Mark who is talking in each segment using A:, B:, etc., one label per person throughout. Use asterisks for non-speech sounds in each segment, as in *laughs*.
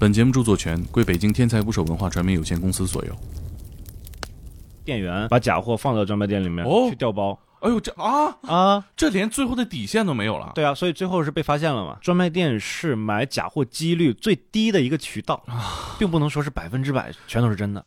A: 本节目著作权归北京天才捕手文化传媒有限公司所有。
B: 店员把假货放到专卖店里面、
A: 哦
B: 去调包
A: 哎呦，这啊，
B: 啊，
A: 这连最后的底线都没有了。
B: 对啊，所以最后是被发现了嘛。专卖店是买假货几率最低的一个渠道，并不能说是百分之百全都是真的。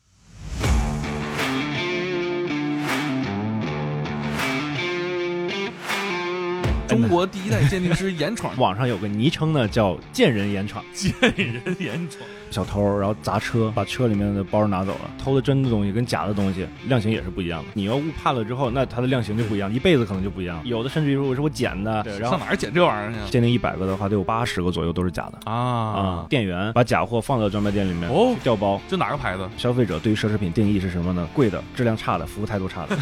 A: 国第一代鉴定师严闯 *laughs*
B: 网上有个昵称呢，叫“贱人严闯
A: 贱人严闯，”，
B: 小偷然后砸车，把车里面的包拿走了，偷的真的东西跟假的东西量刑也是不一样的。你要误判了之后，那他的量刑就不一样，一辈子可能就不一样。有的甚至于说我是我捡的，对，然后
A: 上哪儿捡这玩意儿去
B: 鉴定一百个的话，得有八十个左右都是假的。啊
A: 啊？，
B: 店员把假货放到专卖店里面
A: 哦
B: 去调包。
A: 这哪个牌子？
B: 消费者对于奢侈品定义是什么呢？贵的、质量差的、服务态度差的。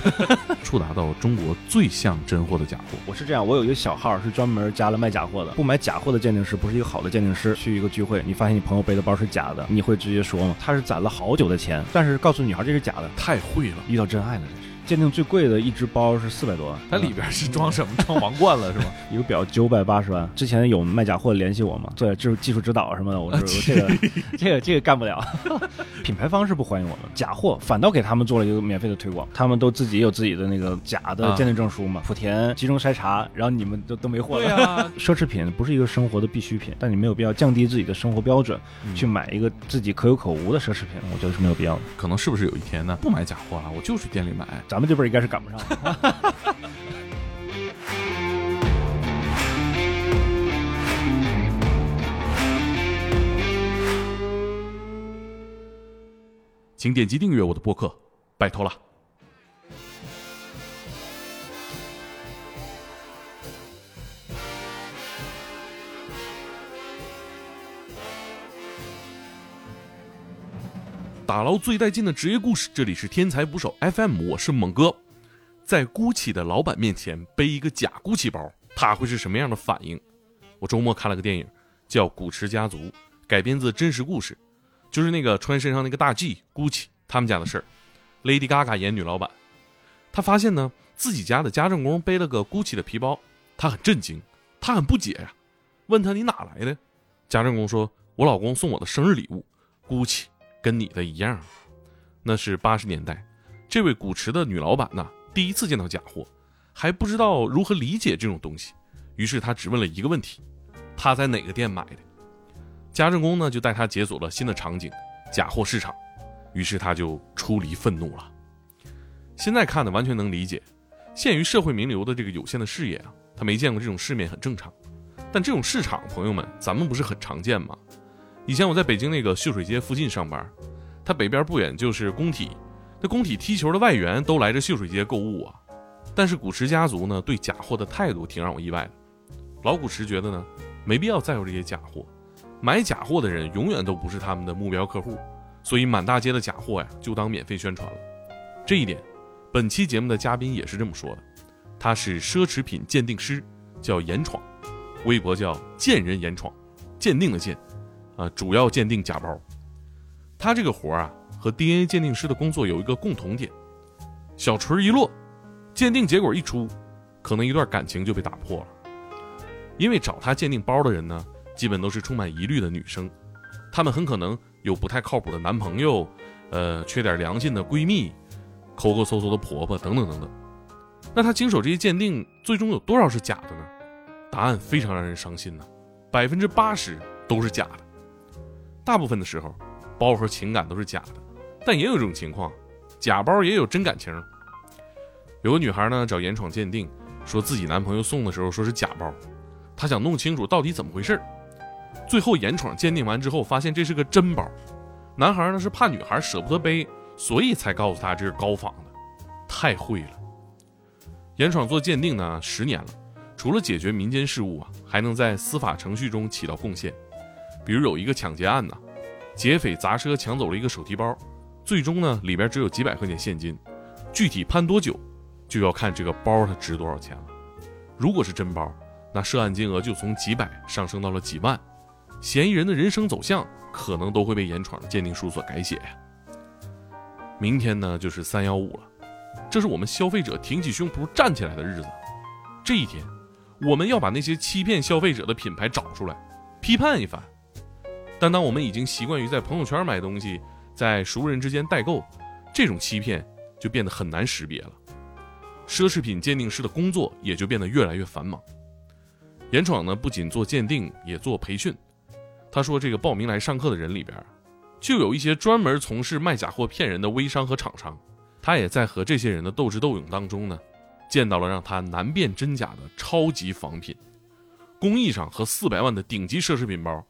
A: 触达到中国最像真货的假货。
B: 我是这样，我有一个小号是专门加了卖假货的。不买假货的鉴定师不是一个好的鉴定师。去一个聚会，你发现你朋友背的包是假的，你会直接说吗？他是攒了好久的钱，但是告诉女孩这是假的，
A: 太会了，
B: 遇到真爱了，这是。鉴定最贵的一只包是四百多万，
A: 它里边是装什么？装王冠了是吗？*laughs*
B: 一个表九百八十万。之前有卖假货联系我嘛？对，就是技术指导什么的，我说这个这个 *laughs* 这个干不了。*laughs* 品牌方是不欢迎我们，假货反倒给他们做了一个免费的推广，他们都自己有自己的那个假的
A: 啊
B: 鉴定证书嘛，莆田集中筛查，然后你们都都没货了。
A: 对啊，
B: 奢侈品不是一个生活的必需品，但你没有必要降低自己的生活标准，去买一个自己可有可无的奢侈品，我觉得是没有必要的。
A: 可能是不是有一天呢，不买假货了，我就去店里买。
B: 咱们这边应该是赶不上。*laughs*
A: 请点击订阅我的播客，拜托了。打捞最带劲的职业故事，这里是天才捕手 FM，我是猛哥。在 GUCCI 的老板面前背一个假 GUCCI 包，他会是什么样的反应？我周末看了个电影，叫《古驰家族》，改编自真实故事，就是那个穿身上那个大 G GUCCI 他们家的事儿。Lady Gaga 演女老板，她发现呢自己家的家政工背了个 GUCCI 的皮包，她很震惊，她很不解呀、问他你哪来的？家政工说：“我老公送我的生日礼物，GUCCI 跟你的一样。”那是八十年代，这位古驰的女老板呢，第一次见到假货，还不知道如何理解这种东西，于是她只问了一个问题：她在哪个店买的？家政工呢就带她解锁了新的场景——假货市场，于是她就出离愤怒了。现在看的完全能理解，限于社会名流的这个有限的视野啊，他没见过这种世面很正常。但这种市场，朋友们，咱们不是很常见吗？以前我在北京那个秀水街附近上班，它北边不远就是工体，那工体踢球的外援都来这秀水街购物啊。但是古驰家族呢，对假货的态度挺让我意外的。老古驰觉得呢，没必要在乎这些假货，买假货的人永远都不是他们的目标客户，所以满大街的假货呀，就当免费宣传了。这一点，本期节目的嘉宾也是这么说的。他是奢侈品鉴定师，叫严闯，微博叫贱人严闯，鉴定的鉴，啊，主要鉴定假包。他这个活儿啊，和 DNA 鉴定师的工作有一个共同点：小锤一落，鉴定结果一出，可能一段感情就被打破了。因为找他鉴定包的人呢，基本都是充满疑虑的女生，她们很可能有不太靠谱的男朋友，呃，缺点良心的闺蜜，抠抠搜搜的婆婆等等等等。那他经手这些鉴定，最终有多少是假的呢？答案非常让人伤心呢、百分之八十都是假的。大部分的时候，包和情感都是假的，但也有一种情况，假包也有真感情。有个女孩呢找严闯鉴定，说自己男朋友送的时候说是假包，她想弄清楚到底怎么回事最后严闯鉴定完之后，发现这是个真包。男孩呢是怕女孩舍不得背，所以才告诉她这是高仿的，太会了。严闯做鉴定呢十年了，除了解决民间事务啊，还能在司法程序中起到贡献。比如有一个抢劫案呢，劫匪砸车抢走了一个手提包，最终呢里边只有几百块钱现金，具体判多久，就要看这个包它值多少钱了。如果是真包，那涉案金额就从几百上升到了几万，嫌疑人的人生走向可能都会被严闯的鉴定书所改写呀。明天呢就是三幺五了，这是我们消费者挺起胸脯站起来的日子。这一天，我们要把那些欺骗消费者的品牌找出来，批判一番。但当我们已经习惯于在朋友圈买东西，在熟人之间代购，这种欺骗就变得很难识别了。奢侈品鉴定师的工作也就变得越来越繁忙。严闯呢，不仅做鉴定，也做培训。他说，这个报名来上课的人里边，就有一些专门从事卖假货骗人的微商和厂商。他也在和这些人的斗智斗勇当中呢，见到了让他难辨真假的超级仿品，工艺上和四百万的顶级奢侈品包，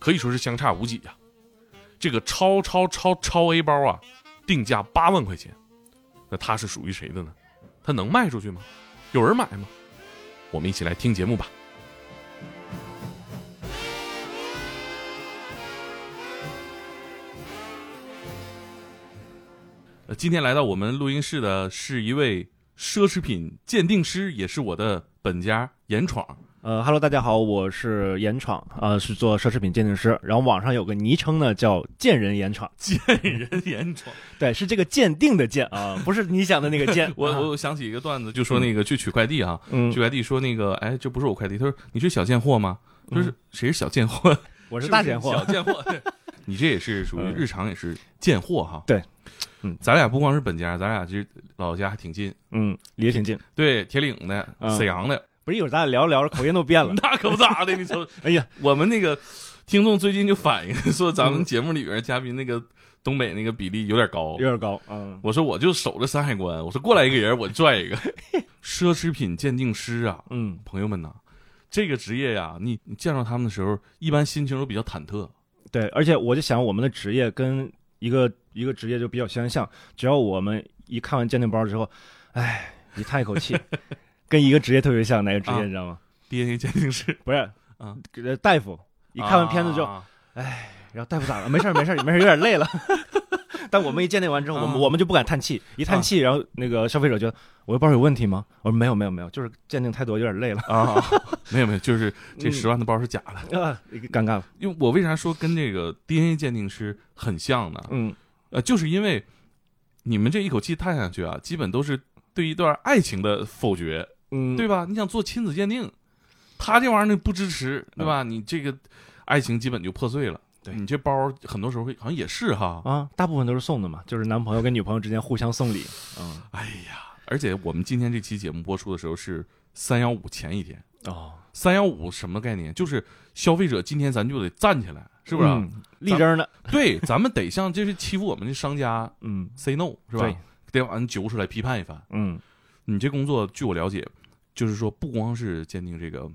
A: 可以说是相差无几呀。这个超超超超 A 包啊，定价八万块钱，那它是属于谁的呢？它能卖出去吗？有人买吗？我们一起来听节目吧。今天来到我们录音室的是一位奢侈品鉴定师，也是我的本家严闯。
B: 呃哈喽，大家好，我是严闯，呃，是做奢侈品鉴定师，然后网上有个昵称呢叫“贱人严闯”，
A: 贱人严闯，
B: 对，是这个鉴定的鉴啊，不是你想的那个鉴。*laughs*
A: 我我想起一个段子，就说那个去取快递啊，
B: 嗯
A: 取快递说那个，哎，这不是我快递，他说你是小贱货吗？就是谁是小贱货？*laughs*
B: 我是
A: 是
B: 大贱货
A: 小，贱货。*laughs* 对你这也是属于日常也是贱货哈。
B: 对，嗯，
A: 咱俩不光是本家，咱俩其实老家还挺近。
B: 嗯，离得挺近。
A: 对，铁岭的，
B: 嗯
A: 沈阳的，
B: 不是一会儿咱俩聊着聊着口音都变了。*laughs*
A: 那可不咋的。你瞅，*laughs*
B: 哎呀，
A: 我们那个听众最近就反映说，咱们
B: 嗯
A: 节目里边嘉宾那个东北那个比例有点高
B: 有。点高，嗯，
A: 我说我就守着山海关，我说过来一个人我就拽一个。*laughs* 奢侈品鉴定师啊，
B: 嗯，
A: 朋友们呐，这个职业呀，你你见到他们的时候，一般心情都比较忐忑。
B: 对，而且我就想，我们的职业跟一个一个职业就比较相像，只要我们一看完鉴定包之后，哎，一叹一口气，跟一个职业特别像，哪个职业
A: 啊
B: 你知道吗
A: ？DNA 鉴定师
B: 不是，
A: 啊，
B: 呃大夫一看完片子之后，
A: 啊
B: 然后大夫咋了？没事儿没事儿没事儿，有点累了。*laughs* 但我们一鉴定完之后，我们
A: 啊
B: 我们就不敢叹气，一叹气，然后那个消费者觉得我的包有问题吗？我说没有没有没有，就是鉴定太多，有点累了
A: 啊，*laughs* 没有没有，就是 *laughs* 这
B: 嗯
A: 十万的包是假的。
B: 啊，尴尬了。
A: 因为我为啥说跟这个 DNA 鉴定师很像呢？
B: 嗯
A: 呃，就是因为你们这一口气叹下去啊，基本都是对一段爱情的否决，
B: 嗯，
A: 对吧？你想做亲子鉴定，他这玩意儿呢不支持，对吧？你这个爱情基本就破碎了。
B: 对
A: 你这包很多时候会好像也是哈，
B: 啊，大部分都是送的嘛，就是男朋友跟女朋友之间互相送礼。*laughs* 嗯
A: 哎呀，而且我们今天这期节目播出的时候是三幺五前一天，
B: 哦，
A: 三幺五什么概念？就是消费者今天咱就得站起来，是不是？
B: 嗯力争的。
A: 对，咱们得向这是欺负我们的商家
B: 嗯
A: ，say no，是吧？
B: 对
A: 得把人揪出来批判一番。
B: 嗯
A: 你这工作，据我了解，就是说不光是鉴定这个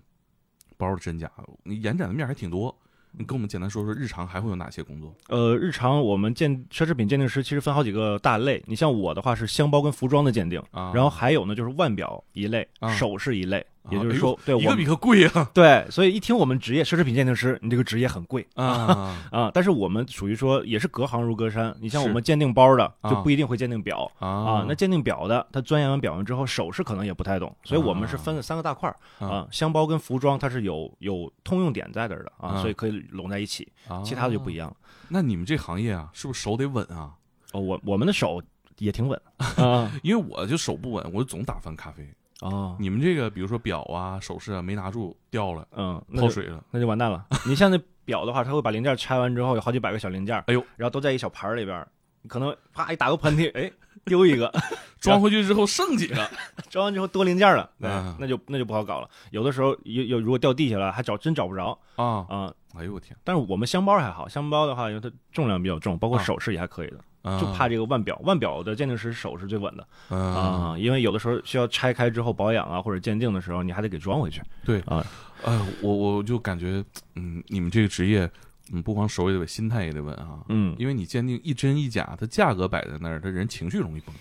A: 包的真假，你延展的面还挺多。你跟我们简单说说日常还会有哪些工作？
B: 呃，日常我们鉴奢侈品鉴定师其实分好几个大类。你像我的话是箱包跟服装的鉴定，
A: 啊，
B: 然后还有呢就是腕表一类，
A: 啊
B: 首饰一类。
A: 啊
B: 也就是说，对
A: 一个比个贵啊 *laughs*
B: 对，所以一听我们职业奢侈品鉴定师，你这个职业很贵
A: 啊 *laughs*
B: 啊。但是我们属于说也是隔行如隔山。你像我们鉴定包的，
A: 啊
B: 就不一定会鉴定表
A: 啊
B: 啊。那鉴定表的，他钻研完表完之后，首饰可能也不太懂，所以我们是分了三个大块儿
A: 啊
B: 啊。箱包跟服装它是有有通用点在这儿的
A: 啊
B: 啊，所以可以拢在一起。
A: 啊
B: 其他的就不一样了。
A: 那你们这行业啊，是不是手得稳啊？
B: 哦，我我们的手也挺稳 *laughs* 啊。
A: 因为我就手不稳，我就总打翻咖啡。
B: 哦，
A: 你们这个，比如说表啊、首饰啊，没拿住掉了，
B: 嗯，
A: 泡水了，
B: 那就完蛋了。*laughs* 你像那表的话，它会把零件拆完之后有好几百个小零件，
A: 哎呦，
B: 然后都在一小盘里边儿，可能啪一打个喷嚏，哎，丢一个，*laughs*
A: 装回去之后剩几个 *laughs*
B: 装完之后多零件了，那就那就不好搞了。有的时候有有如果掉地下了，还找真找不着
A: 啊？
B: 啊。
A: 哎呦我天，
B: 但是我们箱包还好，箱包的话，因为它重量比较重，包括
A: 啊
B: 首饰也还可以的，
A: 啊
B: 就怕这个腕表。腕表的鉴定师手是最稳的
A: 啊
B: 啊，因为有的时候需要拆开之后保养啊，或者鉴定的时候，你还得给装回去。
A: 对
B: 啊，
A: 哎，我我就感觉，嗯，你们这个职业，嗯，不光手也得稳，心态也得稳啊。
B: 嗯，
A: 因为你鉴定一真一假，它价格摆在那儿，它人情绪容易崩。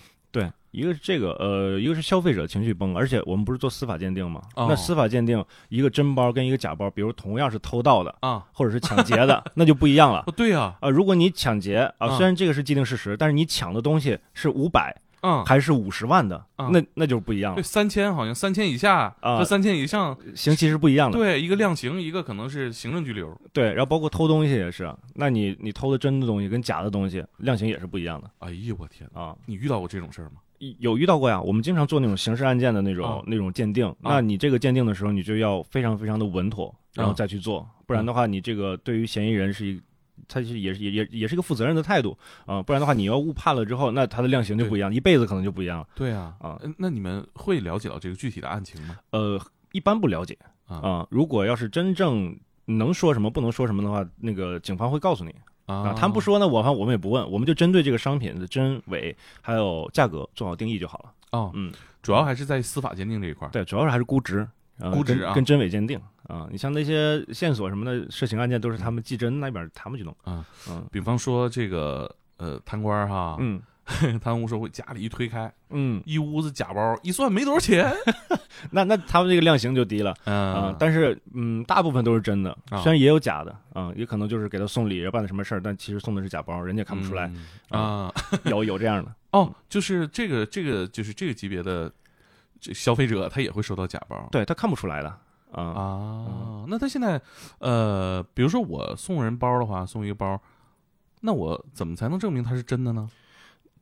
B: 对，一个是这个，呃，一个是消费者情绪崩，而且我们不是做司法鉴定吗？
A: 哦
B: 那司法鉴定一个真包跟一个假包，比如同样是偷盗的
A: 啊，
B: 或者是抢劫的，那就不一样了。
A: 哦，对呀、
B: 啊、如果你抢劫啊，
A: 啊
B: 虽然这个是既定事实，但是你抢的东西是五百
A: 啊，
B: 还是五十万的，
A: 啊
B: 那那就不一样
A: 对，
B: 了，
A: 三千好像三千以下
B: 啊
A: 和三千以上，
B: 刑期是不一样的。
A: 对，一个量刑，一个可能是行政拘留。
B: 对，然后包括偷东西也是，那你你偷的真的东西跟假的东西量刑也是不一样的
A: 哎呀，我天，
B: 啊。
A: 你遇到过这种事儿吗？
B: 有遇到过呀，我们经常做那种刑事案件的那种、
A: 啊
B: 那种鉴定。那你这个鉴定的时候，你就要非常非常的稳妥，然后再去做，不然的话，你这个对于嫌疑人是一它是也是也也也是一个负责任的态度啊、不然的话，你要误判了之后，那他的量刑就不一样，一辈子可能就不一样了。
A: 对啊，
B: 啊
A: 呃那你们会了解到这个具体的案情吗？
B: 呃，一般不了解
A: 啊
B: 啊、如果要是真正能说什么不能说什么的话，那个警方会告诉你啊、
A: 啊，
B: 他们不说呢，我反正我们也不问，我们就针对这个商品的真伪还有价格做好定义就好了。
A: 哦，
B: 嗯，
A: 主要还是在司法鉴定这一块儿。
B: 对，主要是还是估值。呃
A: 估值啊
B: 跟跟真伪鉴定啊，你像那些线索什么的，涉刑案件都是他们技侦那边他们去弄
A: 啊，
B: 嗯
A: 比方说这个呃贪官哈，
B: 嗯 *laughs*
A: 贪污受贿，家里一推开，
B: 嗯，
A: 一屋子假包，一算没多少钱。*laughs*
B: 那那他们这个量刑就低了啊、
A: 嗯，
B: 但是嗯，大部分都是真的，
A: 啊
B: 虽然也有假的啊、也可能就是给他送礼办的什么事儿，但其实送的是假包，人家看不出来，
A: 嗯啊。
B: 有有这样的，*laughs*
A: 哦，就是这个这个就是这个级别的这消费者，他也会收到假包。
B: 对他看不出来的啊。
A: 啊，那他现在呃，比如说我送人包的话，送一个包，那我怎么才能证明它是真的呢？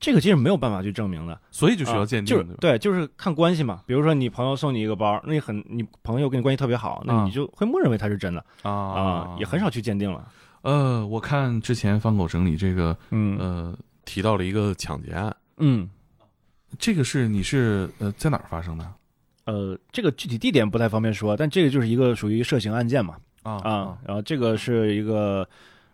B: 这个其实没有办法去证明的，
A: 所以就需要
B: 啊
A: 鉴定，对？
B: 就是对，就是看关系嘛。比如说你朋友送你一个包，那你很你朋友跟你关系特别好，那
A: 啊。
B: 你就会默认为它是真的
A: 啊。
B: 啊，也很少去鉴定了。
A: 呃，我看之前方狗整理这个
B: 嗯。
A: 呃提到了一个抢劫案，
B: 嗯。
A: 这个是你是呃在哪儿发生的？
B: 呃，这个具体地点不太方便说，但这个就是一个属于涉刑案件嘛
A: 啊。
B: 啊，然后这个是一个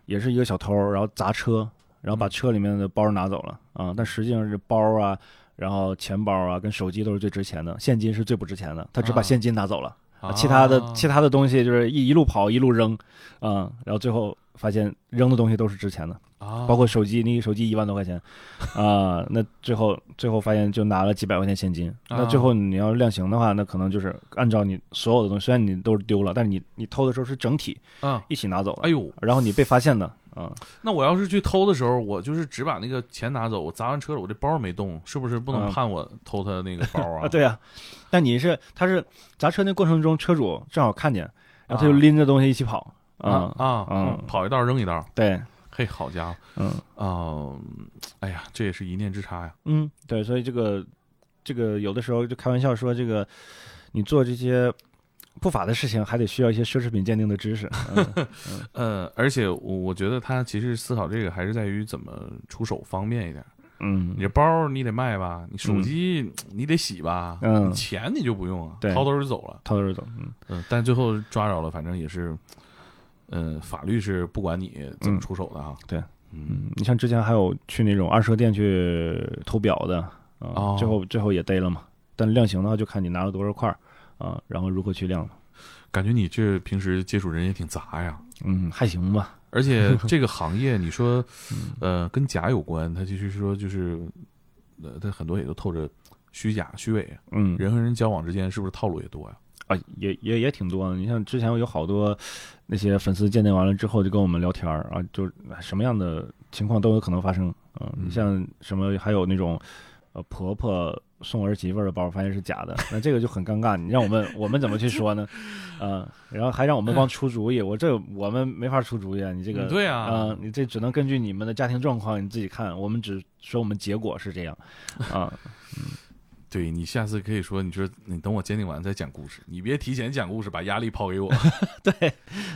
B: 也是一个小偷，然后砸车，然后把车里面的包拿走了啊，但实际上是包啊。然后钱包啊，跟手机都是最值钱的，现金是最不值钱的。他只把
A: 啊
B: 现金拿走了，
A: 啊
B: 其他的其他的东西就是一一路跑一路扔，啊、然后最后发现扔的东西都是值钱的，
A: 啊，
B: 包括手机，你手机一万多块钱，啊、那最后最后发现就拿了几百块钱现金，那最后你要量刑的话，那可能就是按照你所有的东西，虽然你都是丢了，但是你你偷的时候是整体
A: 啊，
B: 一起拿走了，
A: 哎呦，
B: 然后你被发现的，啊、
A: 那我要是去偷的时候，我就是只把那个钱拿走，我砸完车了，我这包没动，是不是不能
B: 嗯
A: 判我偷他那个包啊？
B: 啊，对啊，但你是他是砸车那过程中，车主正好看见，然后他就
A: 啊
B: 拎着东西一起跑，
A: 啊啊
B: 嗯
A: 跑一道扔一道，
B: 对，
A: 嘿，好家伙，
B: 嗯。
A: 啊，哎呀，这也是一念之差呀。
B: 嗯，对，所以这个这个有的时候就开玩笑说，这个你做这些不法的事情，还得需要一些奢侈品鉴定的知识。嗯 *laughs*
A: 呃，而且我我觉得他其实思考这个还是在于怎么出手方便一点。
B: 嗯
A: 你这包你得卖吧，你手机你得洗吧，
B: 嗯
A: 钱你就不用啊，
B: 对
A: 掏兜就走了。
B: 掏兜就走，嗯
A: 嗯，但最后抓着了，反正也是，嗯，法律是不管你怎么
B: 嗯
A: 出手的哈。
B: 对，
A: 嗯
B: 嗯，你像之前还有去那种二手店去偷表的啊、
A: 哦
B: 最后最后也逮了嘛。但量刑的话，就看你拿了多少块儿啊，然后如何去量。
A: 感觉你这平时接触人也挺杂呀。
B: 嗯，还行吧。
A: 而且 *laughs* 这个行业，你说，
B: 嗯
A: 呃，跟假有关，它其实说就是，呃，它很多也都透着虚假、虚伪。
B: 嗯，
A: 人和人交往之间，是不是套路也多呀？
B: 啊，也也也挺多的。你像之前有好多那些粉丝鉴定完了之后，就跟我们聊天儿啊，就什么样的情况都有可能发生。嗯，像什么还有那种呃婆婆送儿媳妇的包，发现是假的，*laughs* 那这个就很尴尬。你让我们 *laughs* 我们怎么去说呢？啊，*laughs* 然后还让我们帮出主意，我这我们没法出主意啊。你这个
A: 嗯对啊
B: 啊，你这只能根据你们的家庭状况你自己看，我们只说我们结果是这样啊。
A: 对你下次可以说，你说你等我鉴定完再讲故事，你别提前讲故事，把压力抛给我。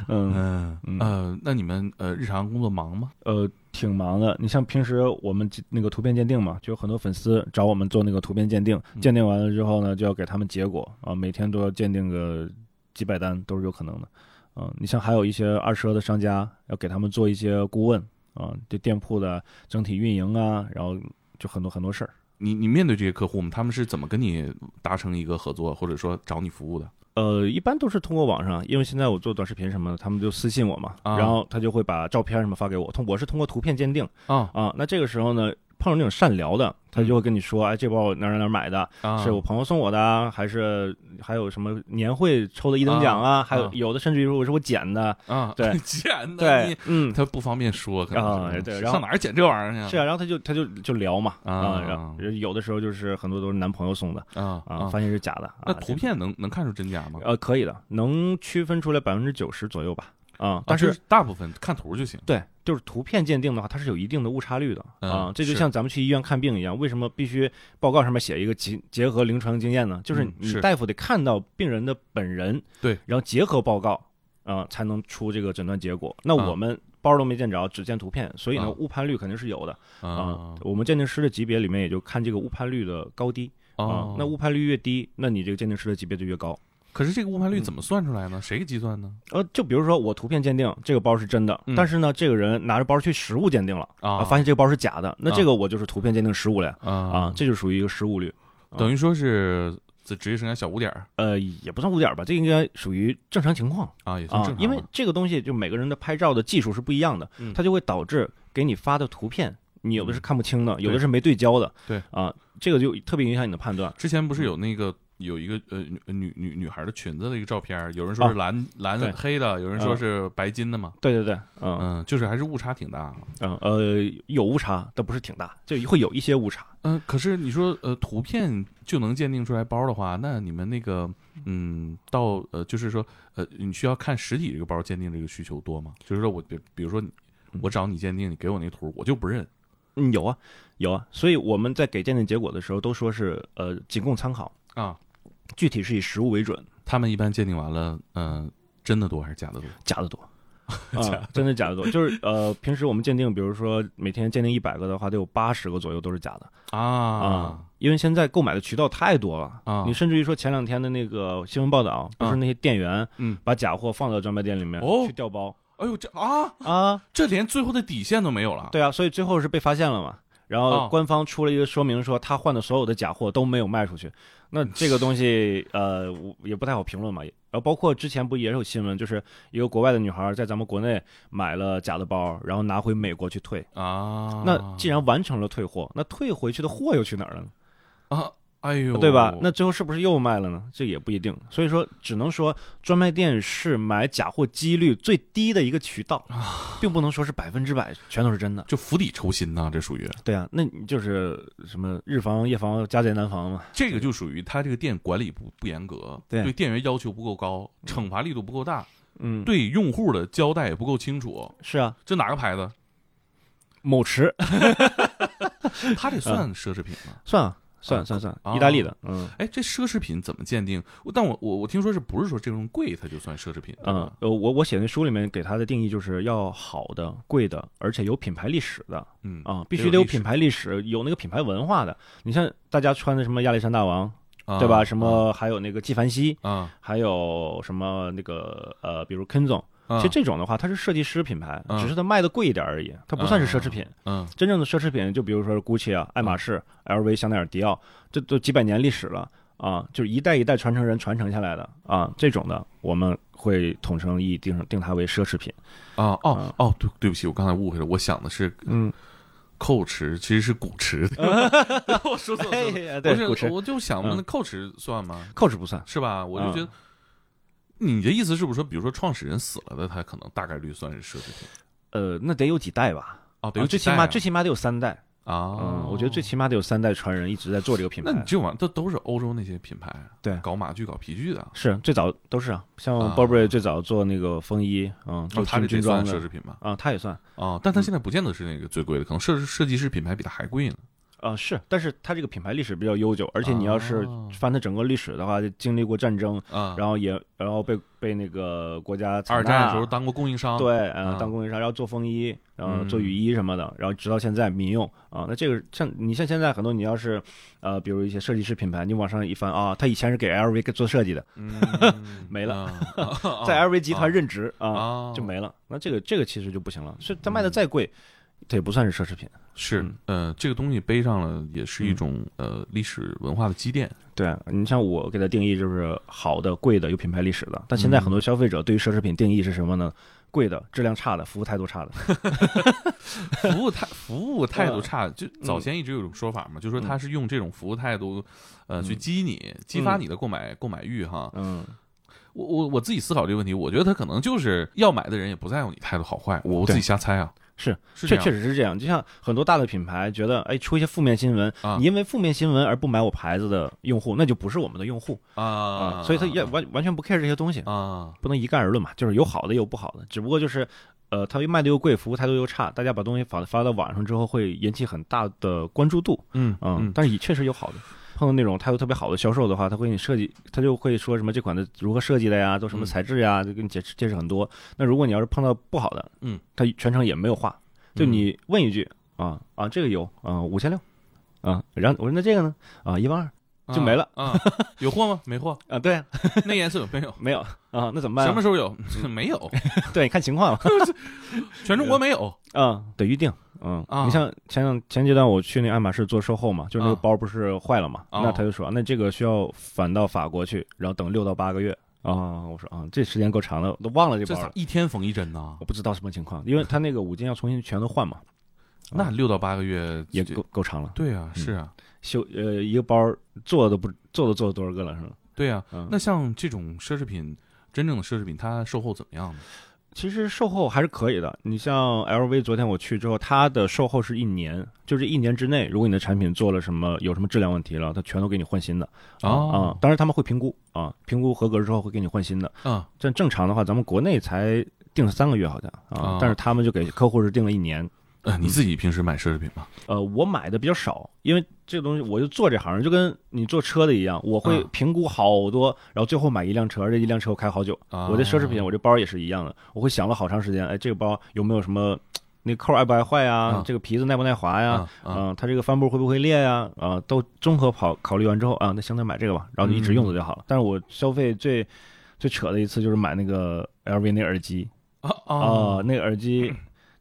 B: 嗯
A: 嗯
B: 嗯
A: 呃，那你们呃日常工作忙吗？
B: 呃，挺忙的。你像平时我们那个图片鉴定嘛，就有很多粉丝找我们做那个图片鉴定，
A: 嗯
B: 鉴定完了之后呢，就要给他们结果啊，每天都要鉴定个几百单都是有可能的。啊，你像还有一些二车的商家要给他们做一些顾问啊，对店铺的整体运营啊，然后就很多很多事儿。
A: 你你面对这些客户们，他们是怎么跟你达成一个合作，或者说找你服务的？
B: 呃，一般都是通过网上，因为现在我做短视频什么的，他们就私信我嘛，
A: 啊
B: 然后他就会把照片什么发给我，通我是通过图片鉴定
A: 啊
B: 啊。那这个时候呢，碰到那种善聊的，他就会跟你说，哎，这包我哪儿哪儿哪买的，
A: 啊，
B: 是我朋友送我的啊，还是还有什么年会抽的一等奖啊？
A: 啊
B: 还有
A: 啊
B: 有的甚至于说是我捡的，
A: 啊，
B: 对 *laughs*
A: 捡的，
B: 对，嗯，
A: 他不方便说，可能是
B: 啊对然后
A: 上哪儿捡这玩意儿去
B: 是啊，然后他就他就就聊嘛
A: 啊
B: 然后有的时候就是很多都是男朋友送的
A: 啊
B: 啊，发现是假的。啊
A: 那图片能能看出真假吗？
B: 呃可以的，能区分出来百分之九十左右吧。啊，但
A: 啊就是大部分看图就行。
B: 对，就是图片鉴定的话，它是有一定的误差率的
A: 嗯
B: 啊。这就像咱们去医院看病一样，为什么必须报告上面写一个结结合临床经验呢？就是你大夫得看到病人的本人，
A: 对，
B: 然后结合报告啊，才能出这个诊断结果。那
A: 啊
B: 我们包都没见着，只见图片，所以呢
A: 啊
B: 误判率肯定是有的啊
A: 啊。
B: 我们鉴定师的级别里面也就看这个误判率的高低啊
A: 哦，，
B: 那误判率越低，那你这个鉴定师的级别就越高。
A: 可是这个误判率怎么算出来呢？谁给计算呢？
B: 呃，就比如说我图片鉴定这个包是真的，
A: 嗯。
B: 但是呢，这个人拿着包去实物鉴定了
A: 啊。
B: 发现这个包是假的，那这个我就是图片鉴定失误了呀
A: 啊。
B: 啊，这就属于一个失误率。
A: 等于说是这职业生涯小污点儿？
B: 呃，也不算污点儿吧，这应该属于正常情况。
A: 啊，也算
B: 啊
A: 正，常
B: 因为这个东西就每个人的拍照的技术是不一样的，
A: 嗯。
B: 它就会导致给你发的图片，你有的是看不清的，有的是没对焦的，
A: 对。
B: 啊，这个就特别影响你的判断。
A: 之前不是有那个有一个呃女女女女孩的裙子的一个照片，有人说是蓝蓝黑的，有人说是白金的嘛，
B: 对对对，嗯
A: 嗯，就是还是误差挺大啊。
B: 嗯呃，有误差，但不是挺大，就会有一些误差。
A: 嗯，可是你说呃图片就能鉴定出来包的话，那你们那个嗯到呃就是说呃你需要看实体这个包鉴定这个需求多吗？就是说我比比如说我找你鉴定，你给我那图我就不认
B: 嗯，有啊，有啊，所以我们在给鉴定结果的时候都说是呃仅供参考，
A: 啊。
B: 具体是以实物为准，
A: 他们一般鉴定完了，嗯、真的多还是假的多？
B: 假的多。啊，*laughs* 真的假的多，就是呃，平时我们鉴定，比如说每天鉴定一百个的话，得有八十个左右都是假的。
A: 啊。
B: 啊，因为现在购买的渠道太多了。
A: 啊。
B: 你甚至于说前两天的那个新闻报道，不是那些店员
A: 嗯，
B: 把假货放到专卖店里面
A: 哦。
B: 去调包。
A: 哎呦这啊，
B: 啊，
A: 这连最后的底线都没有了。
B: 对啊，所以最后是被发现了嘛。然后
A: 哦。
B: 官方出了一个说明，说他换的所有的假货都没有卖出去。那这个东西，呃，我也不太好评论嘛。然后包括之前不也有新闻，就是一个国外的女孩在咱们国内买了假的包，然后拿回美国去退。
A: 啊，
B: 那既然完成了退货，那退回去的货又去哪儿了呢？
A: 啊，哎呦，
B: 对吧？那最后是不是又卖了呢？这也不一定。所以说，只能说专卖店是买假货几率最低的一个渠道，并不能说是百分之百全都是真的。
A: 就釜底抽薪呐、这属于
B: 对啊，那你就是什么日防夜防，家贼难防嘛。
A: 这个就属于他这个店管理不不严格，
B: 对
A: 店员要求不够高，惩罚力度不够大，
B: 嗯，
A: 对用户的交代也不够清楚。
B: 是啊，
A: 这哪个牌子？
B: 某驰 *laughs*
A: 他这算奢侈品吗？
B: 算啊，
A: 啊
B: 算算算
A: 啊，
B: 意大利的，嗯
A: 哎，这奢侈品怎么鉴定？但我我我听说是不是说这种贵它就算奢侈品？
B: 嗯呃，我我写那书里面给它的定义就是要好的、贵的，而且有品牌历史的
A: 嗯
B: 啊，必须得有品牌历史，有那个品牌文化的。你像大家穿的什么亚历山大王，
A: 啊
B: 对吧？什么还有那个纪梵希，
A: 啊？
B: 还有什么那个呃，比如 Ken 总，
A: 啊
B: 其实这种的话，它是设计师品牌，
A: 嗯
B: 只是它卖的贵一点而已，它不算是奢侈品。
A: 嗯
B: 真正的奢侈品，就比如说 GUCCI 啊、爱马仕、LV、香奈儿、迪奥，这都几百年历史了啊，就是一代一代传承人传承下来的啊，这种的我们会统称意义定定它为奢侈品。
A: 啊哦哦，对对不起，我刚才误会了，我想的是
B: 嗯，
A: 蔻驰，其实是古驰。*laughs* 我说错了，不是，
B: 古驰、
A: 我就想那蔻驰算吗？
B: 蔻驰不算。
A: 是吧？我就觉得，你的意思是不是说，比如说创始人死了的，他可能大概率算是奢侈品？
B: 呃，那得有几代吧？
A: 哦，得
B: 啊最起码
A: 有几代啊
B: 最起码得有三代。
A: 啊，
B: 嗯，我觉得最起码得有三代传人一直在做这个品牌
A: 那。你这玩意儿，这都是欧洲那些品牌，
B: 对
A: 搞马具、搞皮具的，
B: 是最早都是啊，像
A: 啊
B: Burberry 最早做那个风衣，嗯，做
A: 哦他
B: 军军
A: 算奢侈品吧？
B: 啊，它也算
A: 哦，但他现在不见得是那个最贵的，可能设设计师品牌比他还贵呢。
B: 啊，是，但是它这个品牌历史比较悠久，而且你要是
A: 哦
B: 翻它整个历史的话，就经历过战争，
A: 啊，
B: 然后也然后被被那个国家
A: 二战的时候当过供应商，
B: 对，嗯
A: 啊，
B: 当供应商，然后做风衣，然后
A: 嗯
B: 做雨衣什么的，然后直到现在民用啊。那这个像你像现在很多，你要是呃，比如一些设计师品牌，你往上一翻啊，他以前是给 LV 做设计的，
A: 嗯，*laughs*
B: 没了
A: 啊
B: 在 LV 集团任职啊，
A: 啊，
B: 就没了。那这个这个其实就不行了，是它卖的再贵，它也不算是奢侈品。
A: 是
B: 嗯，
A: 呃，这个东西背上了也是一种呃历史文化的积淀。
B: 对啊你像我给它定义就是好的、贵的、有品牌历史的，但现在很多消费者对于奢侈品定义是什么呢？贵的、质量差的、服务态度差的。*laughs*
A: 服务态服务态度
B: 嗯
A: 差，就早前一直有一种说法嘛，就说他是用这种服务态度，呃，去激你，激发你的购买购买欲哈。
B: 嗯，
A: 我我我自己思考这个问题，我觉得他可能就是要买的人也不在乎你态度好坏，我我自己瞎猜啊，
B: 是确确实是这样。就像很多大的品牌觉得，哎，出一些负面新闻，
A: 啊
B: 你因为负面新闻而不买我牌子的用户，那就不是我们的用户
A: 啊
B: 啊。所以他也完完全不 care 这些东西，
A: 啊
B: 不能一概而论嘛。就是有好的也有不好的，只不过就是。呃，他卖的又贵，服务态度又差，大家把东西发发到网上之后，会引起很大的关注度，
A: 嗯
B: 嗯，但是也确实有好的。碰到那种态度特别好的销售的话，他会给你设计，他就会说什么这款的如何设计的呀，都什么
A: 嗯
B: 材质呀，就给你解释解释很多。那如果你要是碰到不好的，
A: 嗯，
B: 他全程也没有话，就你问一句啊啊，这个有啊五千六啊，然后我说那这个呢？啊一万二就没了
A: 啊。有货吗？没货。*laughs*
B: 啊，对，
A: 那颜色有没有？
B: 没有啊，那怎么办啊？
A: 什么时候有？*laughs* 没有，*laughs*
B: 对，看情况了。
A: 全中国没有。
B: 啊，得预定。嗯，
A: 啊
B: 你像前两前阶段我去那爱马仕做售后嘛，就是那个
A: 啊
B: 包不是坏了嘛，
A: 哦
B: 那他就说那这个需要返到法国去，然后等六到八个月啊。我说啊，这时间够长了，我都忘了这包了。
A: 一天缝一针呢
B: 我？不知道什么情况，因为他那个五金要重新全都换嘛，
A: 那六到八个月
B: 也够够长了。
A: 对啊，
B: 嗯
A: 是啊，
B: 修呃一个包做都不做都做了多少个了是吗？
A: 对啊。
B: 嗯，
A: 那像这种奢侈品，真正的奢侈品，它售后怎么样呢？
B: 其实售后还是可以的。你像 LV，昨天我去之后，它的售后是一年，就是一年之内，如果你的产品做了什么有什么质量问题了，它全都给你换新的啊！当然他们会评估啊，评估合格之后会给你换新的。
A: 啊
B: 但正常的话，咱们国内才定三个月好像
A: 啊
B: 啊，但是他们就给客户是定了一年。
A: 呃，你自己平时买奢侈品吗？
B: 呃，我买的比较少，因为这个东西我就做这行，就跟你做车的一样，我会
A: 啊
B: 评估好多，然后最后买一辆车，而且一辆车我开好久。
A: 啊
B: 我的奢侈品，我这包也是一样的，我会想了好长时间，哎，这个包有没有什么那扣爱不爱坏呀？
A: 啊
B: 这个皮子耐不耐滑呀？
A: 啊
B: 它这个帆布会不会裂呀？啊，都综合考考虑完之后啊，那行，那买这个吧，然后就一直用着就好了。但是我消费最最扯的一次就是买那个 LV 那耳机
A: 啊啊
B: 啊，那个耳机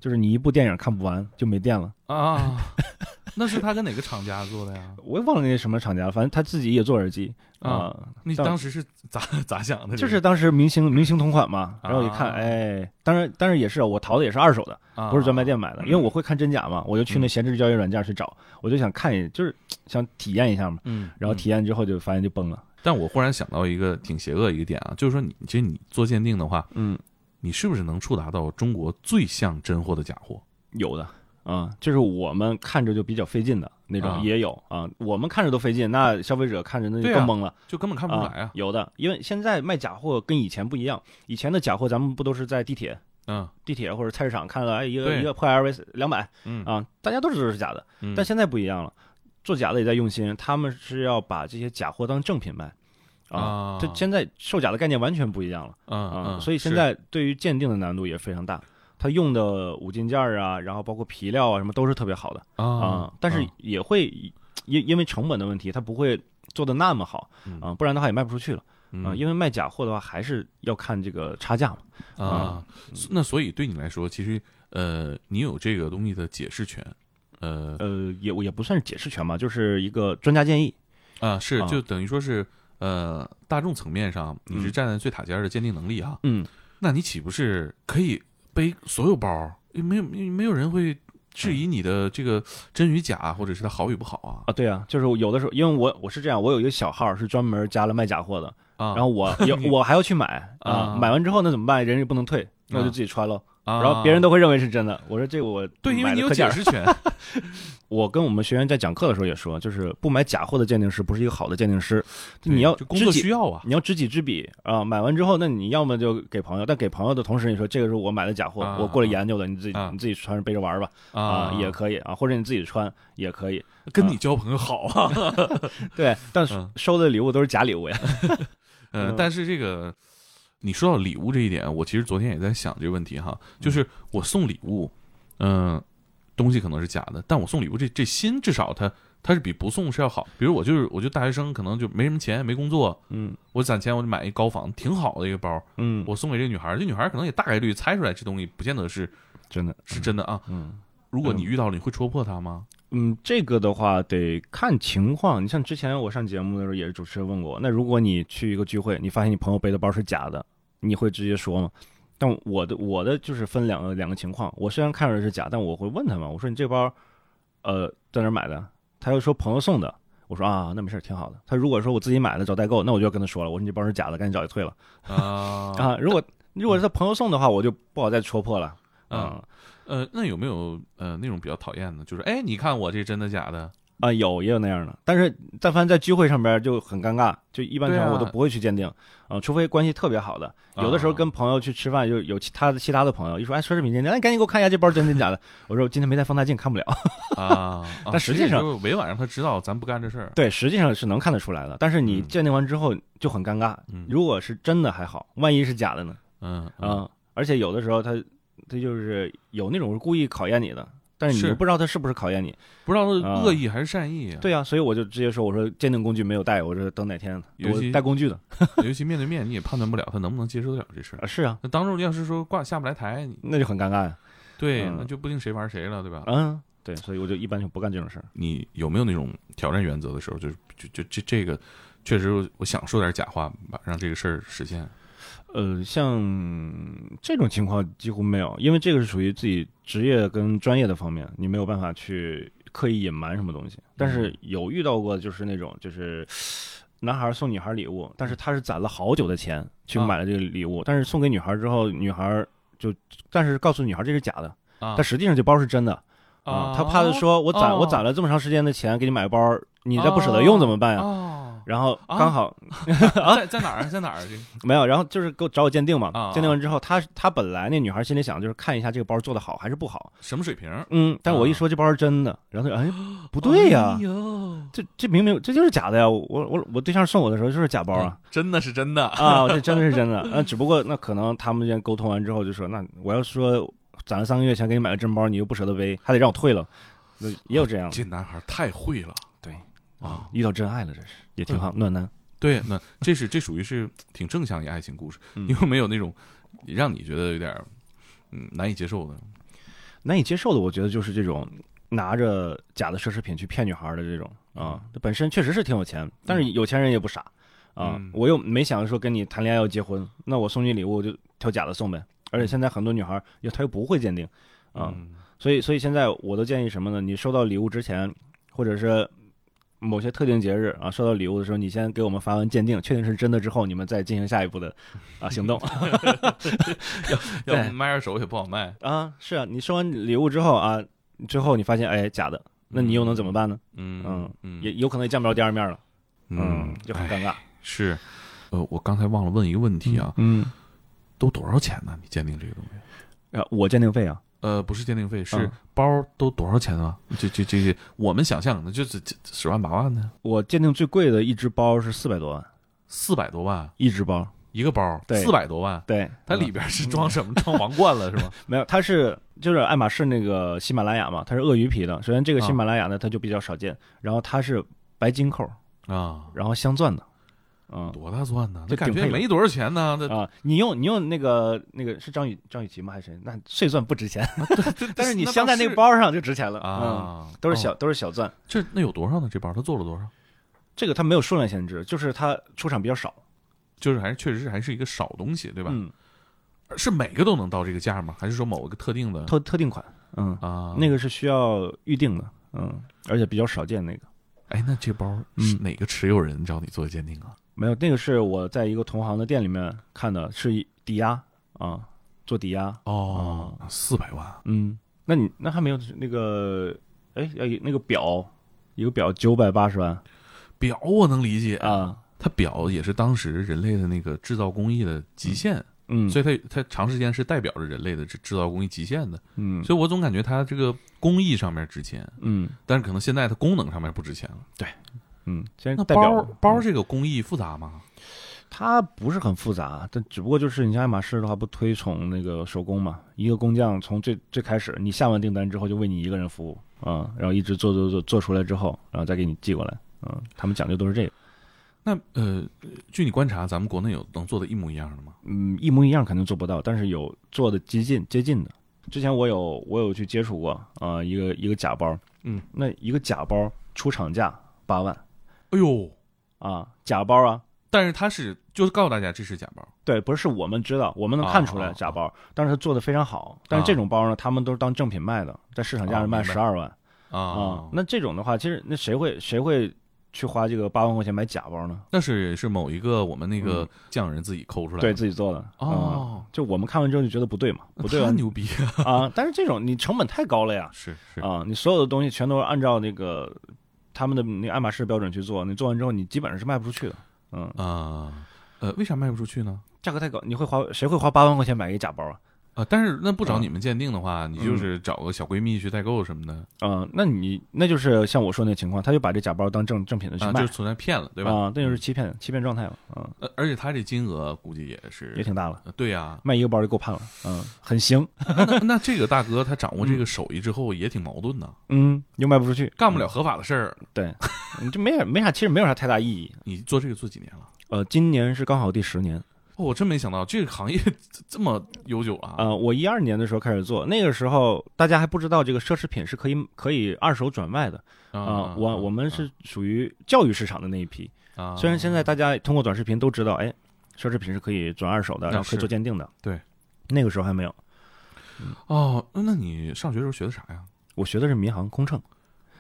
B: 就是你一部电影看不完就没电了。
A: 啊！*laughs* 那是他跟哪个厂家做的呀？*laughs*
B: 我也忘了那什么厂家，反正他自己也做耳机啊。但
A: 你当时是咋咋想的？
B: 就是当时明星明星同款嘛，
A: 啊
B: 然后一看，哎，当然当然也是我淘的也是二手的，
A: 啊
B: 不是专卖店买的，因为我会看真假嘛，我就去那
A: 嗯
B: 闲置交易软件去找，我就想看一，就是想体验一下嘛，
A: 嗯，
B: 然后体验之后就发现就崩了，
A: 但我忽然想到一个挺邪恶的一个点啊，就是说你其实你做鉴定的话，
B: 嗯，
A: 你是不是能触达到中国最像真货的假货？
B: 有的。啊、就是我们看着就比较费劲的那种
A: 啊
B: 也有啊，我们看着都费劲，那消费者看着那就更懵了。
A: 就根本看不出来啊。
B: 有的，因为现在卖假货跟以前不一样，以前的假货咱们不都是在地铁、
A: 嗯
B: 地铁或者菜市场看到，哎，一个一个破 LV 两百
A: 嗯
B: 啊，大家都知道是假的。
A: 嗯
B: 但现在不一样了，做假的也在用心，他们是要把这些假货当正品卖啊。
A: 啊，
B: 这现在售假的概念完全不一样了
A: 嗯
B: 啊，
A: 嗯，
B: 所以现在对于鉴定的难度也非常大。它用的五金件儿啊，然后包括皮料啊，什么都是特别好的
A: 啊
B: 啊，但是也会因因为成本的问题，它不会做的那么好
A: 嗯
B: 啊，不然的话也卖不出去了啊。
A: 嗯
B: 因为卖假货的话，还是要看这个差价嘛。
A: 啊，那所以对你来说，其实呃，你有这个东西的解释权，呃
B: 呃，也也不算是解释权吧，就是一个专家建议。
A: 啊是
B: 啊
A: 就等于说是呃大众层面上你是
B: 嗯
A: 站在最塔尖儿的鉴定能力啊，
B: 嗯，
A: 那你岂不是可以背所有包？没有没有人会质疑你的这个真与假，或者是它好与不好啊？
B: 啊，对啊，就是有的时候，因为我我是这样，我有一个小号是专门加了卖假货的，
A: 啊，
B: 然后我也 *laughs* 我还要去买
A: 啊
B: 买完之后那怎么办？人也不能退，那我就自己穿喽。
A: 然
B: 然后别人都会认为是真的。我说这个我
A: 对，因为你有。解释权 *laughs*
B: 我跟我们学员在讲课的时候也说，就是不买假货的鉴定师不是一个好的鉴定师，你要
A: 工作需要啊。
B: 你要知己知彼啊。买完之后，那你要么就给朋友，但给朋友的同时，你说这个是我买的假货，
A: 啊
B: 我过来研究的，你自己
A: 啊
B: 你自己穿着背着玩吧
A: 啊，
B: 也可以啊，或者你自己穿也可以。
A: 跟你交朋友好啊。*laughs*
B: 对，但是
A: 嗯
B: 收的礼物都是假礼物呀。
A: 呃，*laughs*
B: 嗯
A: 但是这个你说到礼物这一点，我其实昨天也在想这个问题哈，就是我送礼物，嗯、东西可能是假的，但我送礼物这这心至少它它是比不送是要好。比如我就是我就大学生，可能就没什么钱，没工作，
B: 嗯
A: 我攒钱我就买一高仿挺好的一个包，
B: 嗯，
A: 我送给这女孩儿，这女孩儿可能也大概率猜出来这东西不见得是
B: 真的
A: 是真的啊。
B: 嗯。
A: 如果你遇到了，你会戳破她吗？
B: 嗯，这个的话得看情况。你像之前我上节目的时候，也是主持人问过我，那如果你去一个聚会，你发现你朋友背的包是假的，你会直接说吗？但我的我的就是分两个两个情况。我虽然看着是假，但我会问他们，我说你这包，呃，在哪买的？他又说朋友送的。我说啊，那没事儿，挺好的。他如果说我自己买的找代购，那我就要跟他说了，我说你这包是假的，赶紧找去退了
A: 啊
B: 啊。如果如果是他朋友送的话，我就不好再戳破了嗯。
A: 呃，那有没有呃那种比较讨厌的？就是哎，你看我这真的假的？
B: 啊，有也有那样的，但是但凡在聚会上边就很尴尬，就一般情况我都不会去鉴定啊、除非关系特别好的。有的时候
A: 啊
B: 跟朋友去吃饭，就有其他的其他的朋友一说，哎，奢侈品鉴定，哎，赶紧给我看一下这包真真假的。我说我今天没带放大镜，看不了。*laughs*
A: 啊，
B: 但实际上
A: 就委婉让他知道咱不干这事儿。
B: 对，实际上是能看得出来的，但是你
A: 嗯
B: 鉴定完之后就很尴尬。
A: 嗯
B: 如果是真的还好，万一是假的呢？
A: 嗯
B: 啊、而且有的时候他他就是有那种是故意考验你的，但是你又不知道他是不是考验你。
A: 不知道是
B: 啊
A: 恶意还是善意啊。
B: 对呀、所以我就直接说，我说鉴定工具没有带，我说等哪天我带工具的 *laughs*
A: 尤其面对面，你也判断不了他能不能接受得了这事儿。
B: 啊，是啊，
A: 那当众要是说挂下不来台，
B: 那就很尴尬呀。
A: 对，
B: 嗯
A: 那就不定谁玩谁了，对吧？
B: 嗯，对，所以我就一般就不干这种事儿。
A: 你有没有那种挑战原则的时候？就是就就这这个，确实我想说点假话，把让这个事儿实现。
B: 呃，像这种情况几乎没有，因为这个是属于自己职业跟专业的方面，你没有办法去刻意隐瞒什么东西。但是有遇到过，就是那种就是男孩送女孩礼物，但是他是攒了好久的钱去
A: 啊
B: 买了这个礼物，但是送给女孩之后，女孩就但是告诉女孩这是假的，
A: 啊
B: 但实际上这包是真的啊。他怕的说我攒、我攒
A: 了
B: 了这么长时间的钱给你买包，你再不舍得用怎么办呀？
A: 哦
B: 然后
A: 啊
B: 刚好、*laughs*
A: 在在哪儿？在哪儿？这 *laughs*
B: 没有，然后就是给我找我鉴定嘛。
A: 啊
B: 鉴定完之后，他他本来那女孩心里想就是看一下这个包做的好还是不好。
A: 什么水平？
B: 嗯，但我一说这包是真的，然后他就哎不对呀、
A: 哎
B: 这这明明这就是假的呀！我我我对象送我的时候就是假包啊、
A: 真的是真的。
B: 啊，这 *laughs* 真的是真的。那只不过那可能他们之间沟通完之后就说，那我要说攒了三个月钱给你买个真包，你又不舍得背，还得让我退了，那也有这样的。
A: 这男孩太会了
B: 对
A: 啊！
B: 遇到真爱了，这是也挺好，暖男。
A: 对，那这是这属于是挺正向一爱情故事，
B: 嗯
A: 你有没有那种让你觉得有点儿嗯难以接受的？
B: 难以接受的，我觉得就是这种拿着假的奢侈品去骗女孩的这种啊，本身确实是挺有钱，但是有钱人也不傻啊。
A: 嗯
B: 我又没想着说跟你谈恋爱要结婚，那我送你礼物我就挑假的送呗。而且现在很多女孩又她又不会鉴定啊，
A: 嗯
B: 所以所以现在我都建议什么呢？你收到礼物之前，或者是某些特定节日啊，收到礼物的时候，你先给我们发完鉴定，确定是真的之后，你们再进行下一步的啊行动。*laughs* *laughs*
A: 要
B: 要
A: 不卖二手也不好卖。
B: 啊，是啊，你收完礼物之后啊，之后你发现哎假的，那你又能怎么办呢？
A: 嗯
B: 嗯
A: 嗯
B: 也有可能也见不着第二面了，
A: 嗯，哎
B: 就很尴尬。
A: 是。呃，我刚才忘了问一个问题啊，
B: 嗯，
A: 都多少钱呢？你鉴定这个东西？
B: 啊，我鉴定费啊，
A: 呃，不是鉴定费，是
B: 嗯。
A: 包都多少钱啊？这这这这，我们想象的就是这十万八万呢，
B: 我鉴定最贵的一只包是四百多万，
A: 四百多万？
B: 一只包。
A: 一个包，
B: 对。
A: 四百多万，
B: 对，嗯
A: 它里边是装什么？*laughs* 装王冠了是吗？
B: 没有，它是就是爱马仕那个喜马拉雅嘛，它是鳄鱼皮的。首先这个
A: 啊。
B: 喜马拉雅呢，它就比较少见，然后它是白金扣，
A: 啊，
B: 然后镶钻的，嗯
A: 多大钻呢？
B: 这
A: 感觉没多少钱呢。这
B: 啊，你用你用那个那个是张雨张雨绮吗？还是谁？那碎钻不值钱，*laughs* 但是你镶在那个包上就值钱了嗯，
A: 啊，
B: 都是小
A: 哦
B: 都是小钻。
A: 这那有多少呢？这包他做了多少？
B: 这个它没有数量限制，就是它出厂比较少，
A: 就是还是确实是还是一个少东西，对吧？
B: 嗯，
A: 是每个都能到这个价吗？还是说某一个特定的
B: 特特定款，嗯，
A: 啊？
B: 那个是需要预定的，嗯，而且比较少见那个。
A: 哎，那这包是
B: 嗯
A: 哪个持有人找你做鉴定啊？
B: 没有，那个是我在一个同行的店里面看的，是一抵押啊，做抵押。
A: 哦，四百万，
B: 嗯，那你那还没有那个，哎，要有那个表，一个表九百八十万
A: 表我能理解，
B: 啊，
A: 它表也是当时人类的那个制造工艺的极限，
B: 嗯，
A: 所以它它长时间是代表着人类的制制造工艺极限的。
B: 嗯
A: 所以我总感觉它这个工艺上面值钱，
B: 嗯
A: 但是可能现在它功能上面不值钱了。
B: 嗯，先
A: 那
B: 代表
A: 包包这个工艺复杂吗？
B: 它不是很复杂，但只不过就是你像爱马仕的话，不推崇那个手工嘛，一个工匠从最最开始你下完订单之后就为你一个人服务啊、然后一直做做做做出来之后，然后再给你寄过来，嗯，他们讲究都是这个，
A: 那呃，据你观察，咱们国内有能做的一模一样的吗？
B: 嗯，一模一样肯定做不到，但是有做的接近接近的。之前我有我有去接触过啊、一个一个假包，
A: 嗯，
B: 那一个假包出厂价八万
A: 哎呦，
B: 啊，假包啊，
A: 但是它是就是告诉大家这是假包
B: 对，不是我们知道，我们能看出来假包，但是它做的非常好。但是这种包呢，他们都是当正品卖的，在市场价
A: 哦
B: 是卖十二万
A: 啊
B: 啊。那这种的话，其实那谁会谁会去花这个八万块钱买假包呢？
A: 那是是某一个我们那个匠人自己抠出来的，
B: 对自己做的啊，
A: 哦，
B: 就我们看完之后就觉得不对嘛，不对啊
A: 太牛逼了，*laughs*
B: 啊！但是这种你成本太高了呀
A: 是是，
B: 啊！你所有的东西全都是按照那个他们的那个爱马仕标准去做，你做完之后你基本上是卖不出去的。嗯，
A: 啊，呃，为啥卖不出去呢？
B: 价格太高，你会花谁会花八万块钱买一个假包啊？
A: 啊，但是那不找
B: 嗯
A: 你们鉴定的话，你就是找个小闺蜜去代购什么的，
B: 嗯，那你那就是像我说那情况，他就把这假包当正正品的去
A: 啊，
B: 卖
A: 就，是存在骗了，对吧？
B: 啊，那就是欺骗欺骗状态了，嗯，
A: 呃，而且他这金额估计也是
B: 也挺大了，
A: 呃对呀、
B: 卖一个包就够判了，嗯，很行，*laughs*
A: 那那这个大哥他掌握这个手艺之后也挺矛盾的，
B: 嗯，又卖不出去，
A: 干不了合法的事儿。
B: 对，你这没啥没啥，其实没有啥太大意义。
A: 你做这个做几年了？
B: 呃，今年是刚好第十年，
A: 哦，我真没想到这个行业 *laughs* 这这么悠久啊！
B: 呃，我一二年的时候开始做，那个时候大家还不知道这个奢侈品是可以可以二手转卖的啊、我我们是属于教育市场的那一批，
A: 啊，
B: 虽然现在大家通过短视频都知道，哎，奢侈品是可以转二手的，然后可以做鉴定的，
A: 对，
B: 那个时候还没有。
A: 哦，那那你上学的时候学的啥呀？
B: 我学的是民航空乘，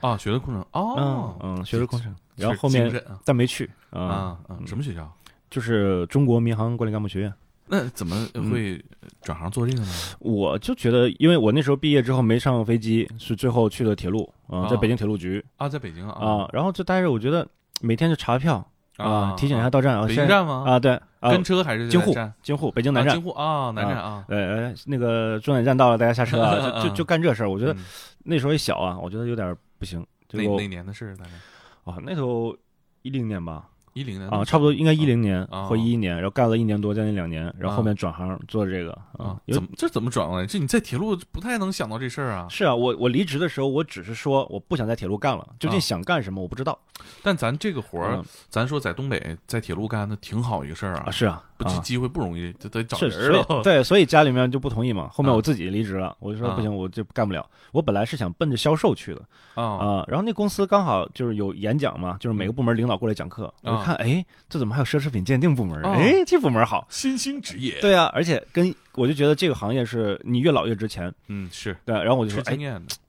A: 啊，学的空乘哦
B: 嗯，嗯，学的空乘，然后后面但没去啊，嗯
A: 什么学校？
B: 就是中国民航管理干部学院。
A: 那怎么会转行做这个呢？
B: 我就觉得，因为我那时候毕业之后没上飞机，是最后去的铁路啊，在
A: 啊
B: 北京铁路局
A: 啊，在北京啊
B: 啊，然后就待着，我觉得每天就查票啊，提醒一下到站啊，
A: 北京站吗？
B: 啊，对啊，
A: 跟车还是
B: 京沪
A: 站？
B: 京沪北京南站
A: 啊京，沪啊，南站啊。
B: 呃，呃那个终点站到了，大家下车啊，*laughs* 就就就干这事儿。我觉得
A: 嗯
B: 那时候也小啊，我觉得有点不行。
A: 哪哪年的事？大概
B: 啊，那时候一零年吧，
A: 一零年
B: 啊，差不多应该一零年
A: 啊
B: 或一一年，然后干了一年多，将近两年，然后
A: 啊
B: 后面转行做这个
A: 啊，
B: 有
A: 怎么这怎么转过来？这你在铁路不太能想到这事儿啊。
B: 是啊，我我离职的时候，我只是说我不想在铁路干了，究竟
A: 啊
B: 想干什么我不知道。
A: 但咱这个活儿
B: 嗯，
A: 咱说在东北在铁路干那挺好一个事儿
B: 啊，
A: 啊，
B: 是啊，啊
A: 不这机会不容易，得得找
B: 是，
A: 人儿。
B: 对，所以家里面就不同意嘛。后面
A: 啊
B: 我自己离职了，我就说
A: 啊
B: 不行，我就干不了。我本来是想奔着销售去的
A: 啊
B: 啊，然后那公司刚好就是有演讲嘛，就是每个部门领导过来讲课，看，哎，这怎么还有奢侈品鉴定部门？
A: 啊
B: 哎，这部门好。
A: 新兴职业，
B: 对啊，而且跟我就觉得这个行业是你越老越值钱。
A: 嗯，是
B: 对，然后我就说，哎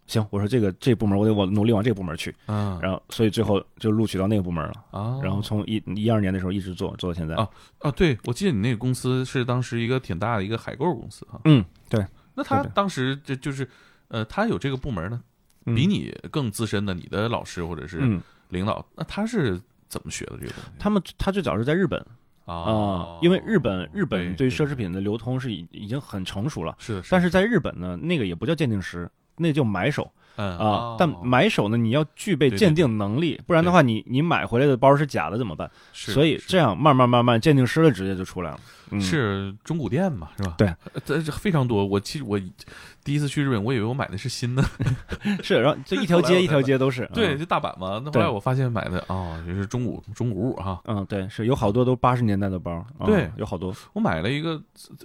B: 行，我说这个这部门我得我努力往这个部门去。
A: 嗯，
B: 然后所以最后就录取到那个部门了。
A: 啊，
B: 然后从一一二年的时候一直做做到现在。
A: 啊啊，对，我记得你那个公司是当时一个挺大的一个海购公司哈。
B: 嗯，对，
A: 那他当时就就是，呃，他有这个部门呢，
B: 嗯
A: 比你更资深的你的老师或者是
B: 嗯，
A: 领导，那他是怎么学的这个东西
B: 他们他最早是在日本啊、
A: 啊？
B: 因为日本日本
A: 对
B: 对奢侈品的流通是已已经很成熟了，但是在日本呢，那个也不叫鉴定师。那叫买手
A: 嗯
B: 啊，但买手呢，你要具备鉴定能力，不然的话，你你买回来的包是假的怎么办？所以这
A: 样
B: 样慢慢慢慢，鉴定师的职业就出来了。嗯、
A: 是中古店嘛，是吧？
B: 对
A: 呃，这这非常多。我其实我第一次去日本，我以为我买的是新的，*laughs*
B: 是，然后这一条街一条街都是。
A: 对，
B: 嗯
A: 就大阪嘛。那后来我发现买的哦，也是中古中古物哈。
B: 嗯，对，是有好多都八十年代的包。嗯
A: 对
B: 有好多。
A: 我买了一个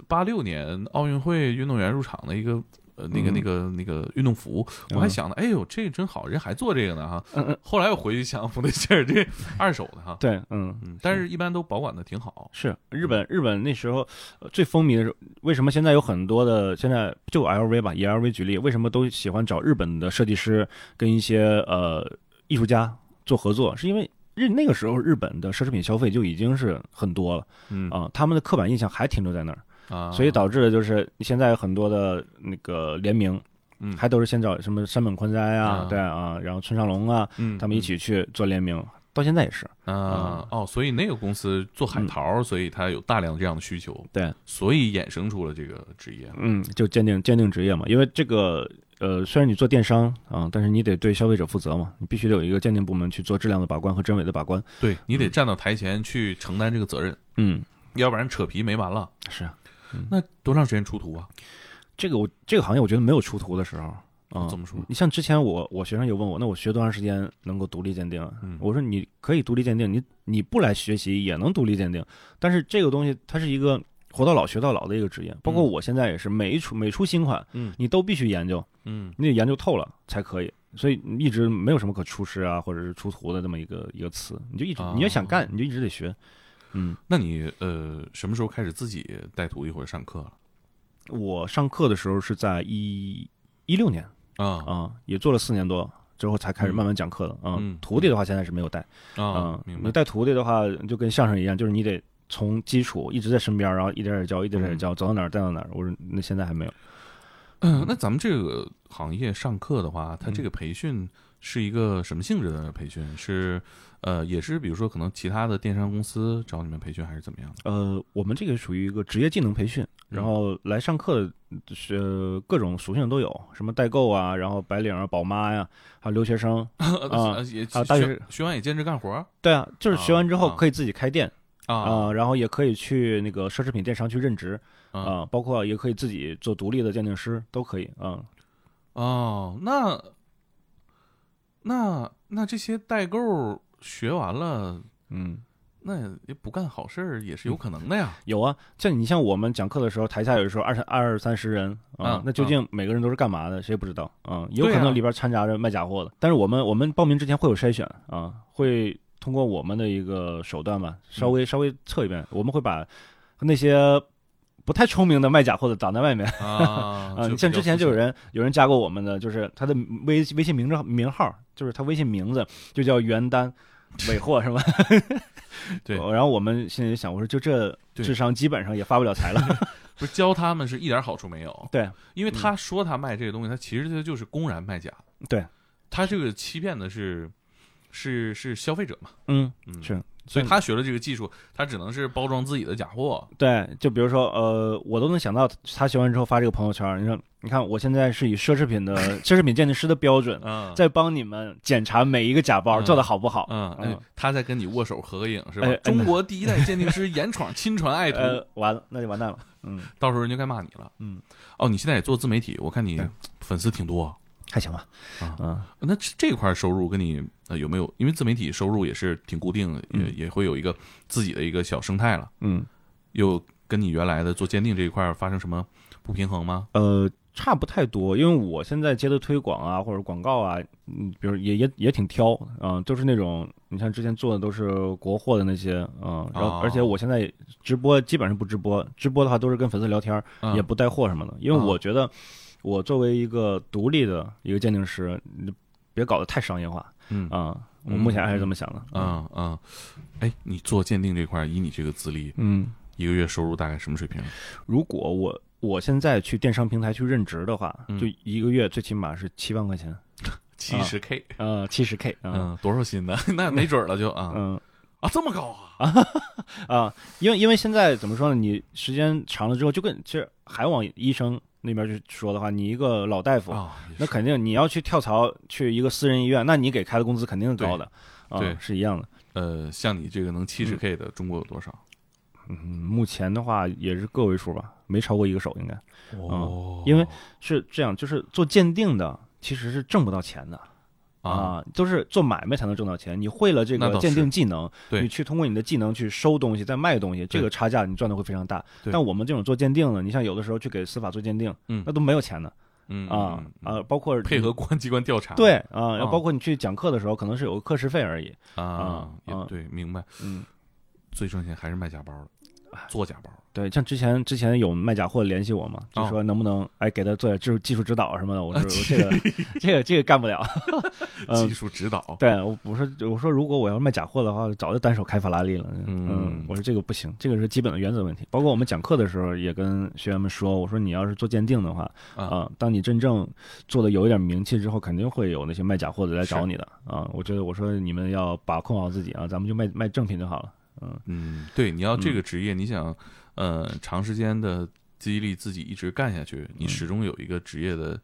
A: 八六年奥运会运动员入场的一个。呃，那个、
B: 嗯
A: 那个、那个运动服，我还想呢，哎呦，这个真好，人还做这个呢哈。后来我回去想，不对劲儿，这 *laughs* 二手的哈。
B: 对，嗯。
A: 嗯，但是一般都保管的挺好。
B: 是日本，日本那时候呃最风靡的是为什么现在有很多的现在就 LV 吧，以 LV 举例，为什么都喜欢找日本的设计师跟一些呃艺术家做合作？是因为日那个时候日本的奢侈品消费就已经是很多了
A: 嗯
B: 啊、他们的刻板印象还停留在那儿，
A: 啊，
B: 所以导致的就是现在有很多的那个联名，
A: 嗯
B: 还都是先找什么山本宽哉啊
A: 啊，
B: 对啊，然后村上隆啊，
A: 嗯
B: 他们一起去做联名，到现在也是。
A: 啊哦，所以那个公司做海淘，所以它有大量这样的需求，
B: 对，
A: 所以衍生出了这个职业。
B: 嗯，就鉴定鉴定职业嘛，因为这个呃，虽然你做电商啊，但是你得对消费者负责嘛，你必须得有一个鉴定部门去做质量的把关和真伪的把关。
A: 对你得站到台前去承担这个责任，
B: 嗯，
A: 要不然扯皮没完了。
B: 是啊
A: 那多长时间出图啊？
B: 这个我这个行业我觉得没有出图的时候啊。
A: 怎么说？
B: 你像之前我我学生也问我，那我学多长时间能够独立鉴定我说你可以独立鉴定，你你不来学习也能独立鉴定，但是这个东西它是一个活到老学到老的一个职业，包括我现在也是，每一出每出新款，
A: 嗯
B: 你都必须研究，
A: 嗯
B: 你得研究透了才可以。所以一直没有什么可出师啊，或者是出图的这么一个一个词，你就一直
A: 哦
B: 你要想干，你就一直得学。嗯，
A: 那你呃什么时候开始自己带徒弟或者上课了？
B: 我上课的时候是在一一六年
A: 啊
B: 啊、也做了四年多之后才开始
A: 嗯
B: 慢慢讲课的啊、
A: 嗯
B: 徒弟的话现在是没有带啊。你带徒弟的话就跟相声一样，就是你得从基础一直在身边，然后一点点教，一点点教，走到哪儿带到哪儿。我说那现在还没有。
A: 嗯，那咱们这个行业上课的话，它这个培训是一个什么性质的培训？是呃，也是比如说可能其他的电商公司找你们培训，还是怎么样的？
B: 呃，我们这个属于一个职业技能培训，然后来上课的是各种属性都有，什么代购啊，然后白领啊、宝妈呀，还有留学生。*laughs* 啊
A: 也
B: 啊大学
A: 学学完也兼职干活儿
B: 对啊，就是学完之后
A: 啊
B: 可以自己开店
A: 啊
B: 啊，然后也可以去那个奢侈品电商去任职
A: 啊
B: 啊，包括也可以自己做独立的鉴定师，都可以啊。
A: 哦，那那那这些代购学完了，
B: 嗯，
A: 那也不干好事儿也是有可能的呀。
B: 有啊，像你像我们讲课的时候，台下有的时候二三二三十人啊
A: 嗯，
B: 那究竟每个人都是干嘛的，谁也不知道啊，有可能里边掺杂着卖假货的。但是我们我们报名之前会有筛选啊，会通过我们的一个手段吧，稍微稍微测一遍，我们会把那些不太聪明的卖假货的挡在外面
A: 啊
B: 啊。*laughs* 你像之前就有人有人加过我们的，就是他的微微信名字名号，就是他微信名字就叫袁丹。*laughs* 尾货是吧？
A: 对
B: 然后我们心里想，我说就这智商，基本上也发不了财了。*laughs*
A: 不是教他们是一点好处没有。
B: 对，
A: 因为他说他卖这个东西，他其实他就是公然卖假。
B: 对，
A: 他这个欺骗的是是是消费者嘛，
B: 嗯，
A: 嗯，
B: 是，
A: 所以他学了这个技术，他只能是包装自己的假货。
B: 对，就比如说，呃，我都能想到他学完之后发这个朋友圈，你说，你看我现在是以奢侈品的奢侈品鉴定师的标准，
A: 嗯，
B: 在帮你们检查每一个假包
A: 嗯
B: 做的好不好。
A: 嗯，他在跟你握手合个影是吧中国第一代鉴定师严闯亲传爱 *laughs* 徒，
B: 呃，完了，那就完蛋了。嗯，
A: 到时候人家该骂你了。
B: 嗯，
A: 哦，你现在也做自媒体，我看你粉丝挺多。
B: 还行吧。
A: 啊
B: 嗯，
A: 那这这块收入跟你呃有没有？因为自媒体收入也是挺固定的，也
B: 嗯
A: 也会有一个自己的一个小生态了。
B: 嗯，
A: 又跟你原来的做鉴定这一块发生什么不平衡吗？
B: 呃，差不太多，因为我现在接的推广啊，或者广告啊，嗯，比如也也也挺挑，嗯、都是那种你像之前做的都是国货的那些，嗯、然后
A: 哦。
B: 而且我现在直播基本上不直播，直播的话都是跟粉丝聊天也不带货什么的，因为
A: 嗯
B: 我觉得我作为一个独立的一个鉴定师，你别搞得太商业化。
A: 嗯。
B: 啊、我目前还是这么想的。
A: 嗯嗯，哎，你做鉴定这块儿，以你这个资历，
B: 嗯，
A: 一个月收入大概什么水平？
B: 如果我我现在去电商平台去任职的话，
A: 嗯
B: 就一个月最起码是七万块钱，*laughs*
A: 七十 K，
B: 呃，七十 K，嗯
A: 嗯，多少薪呢？*laughs* 那没准儿了就啊
B: 嗯。
A: 啊，这么高啊！*laughs*
B: 啊，因为因为现在怎么说呢？你时间长了之后，就跟其实还往医生那边去说的话，你一个老大夫，那肯定你要去跳槽去一个私人医院，那你给开的工资肯定是高的，啊
A: 对，
B: 是一样的。
A: 呃，像你这个能七十 K 的，中国有多少？
B: 嗯，目前的话也是个位数吧，没超过一个手，应该。
A: 哦。
B: 因为是这样，就是做鉴定的其实是挣不到钱的。
A: 啊，
B: 啊，都是做买卖才能挣到钱。你会了这个鉴定技能，你去通过你的技能去收东西，再卖东西，这个差价你赚的会非常大。但我们这种做鉴定的，你像有的时候去给司法做鉴定，
A: 嗯。
B: 那都没有钱的
A: 嗯
B: 啊啊，包括
A: 配合公安机关调查，
B: 对啊，然
A: 啊。
B: 后包括你去讲课的时候，可能是有个课时费而已。
A: 啊
B: 啊，
A: 对，明白。
B: 嗯，
A: 最赚钱还是卖假包的，做假包。
B: 对，像之前之前有卖假货联系我嘛，就
A: 哦
B: 说能不能哎给他做点技术技术指导什么的。我说我这个 *laughs* 这个这个干不了。*laughs* 嗯
A: 技，术指导。
B: 对，我我说我说如果我要卖假货的话，早就单手开法拉利了。
A: 嗯
B: 我说这个不行，这个是基本的原则问题。包括我们讲课的时候也跟学员们说，我说你要是做鉴定的话，
A: 啊，
B: 啊，当你真正做的有一点名气之后，肯定会有那些卖假货的来找你的啊。我觉得我说你们要把控好自己啊，咱们就卖卖正品就好了。嗯
A: 嗯，对，你要这
B: 嗯
A: 个职业，你想，呃，长时间的激励自己一直干下去，你
B: 嗯
A: 始终有一个职业的，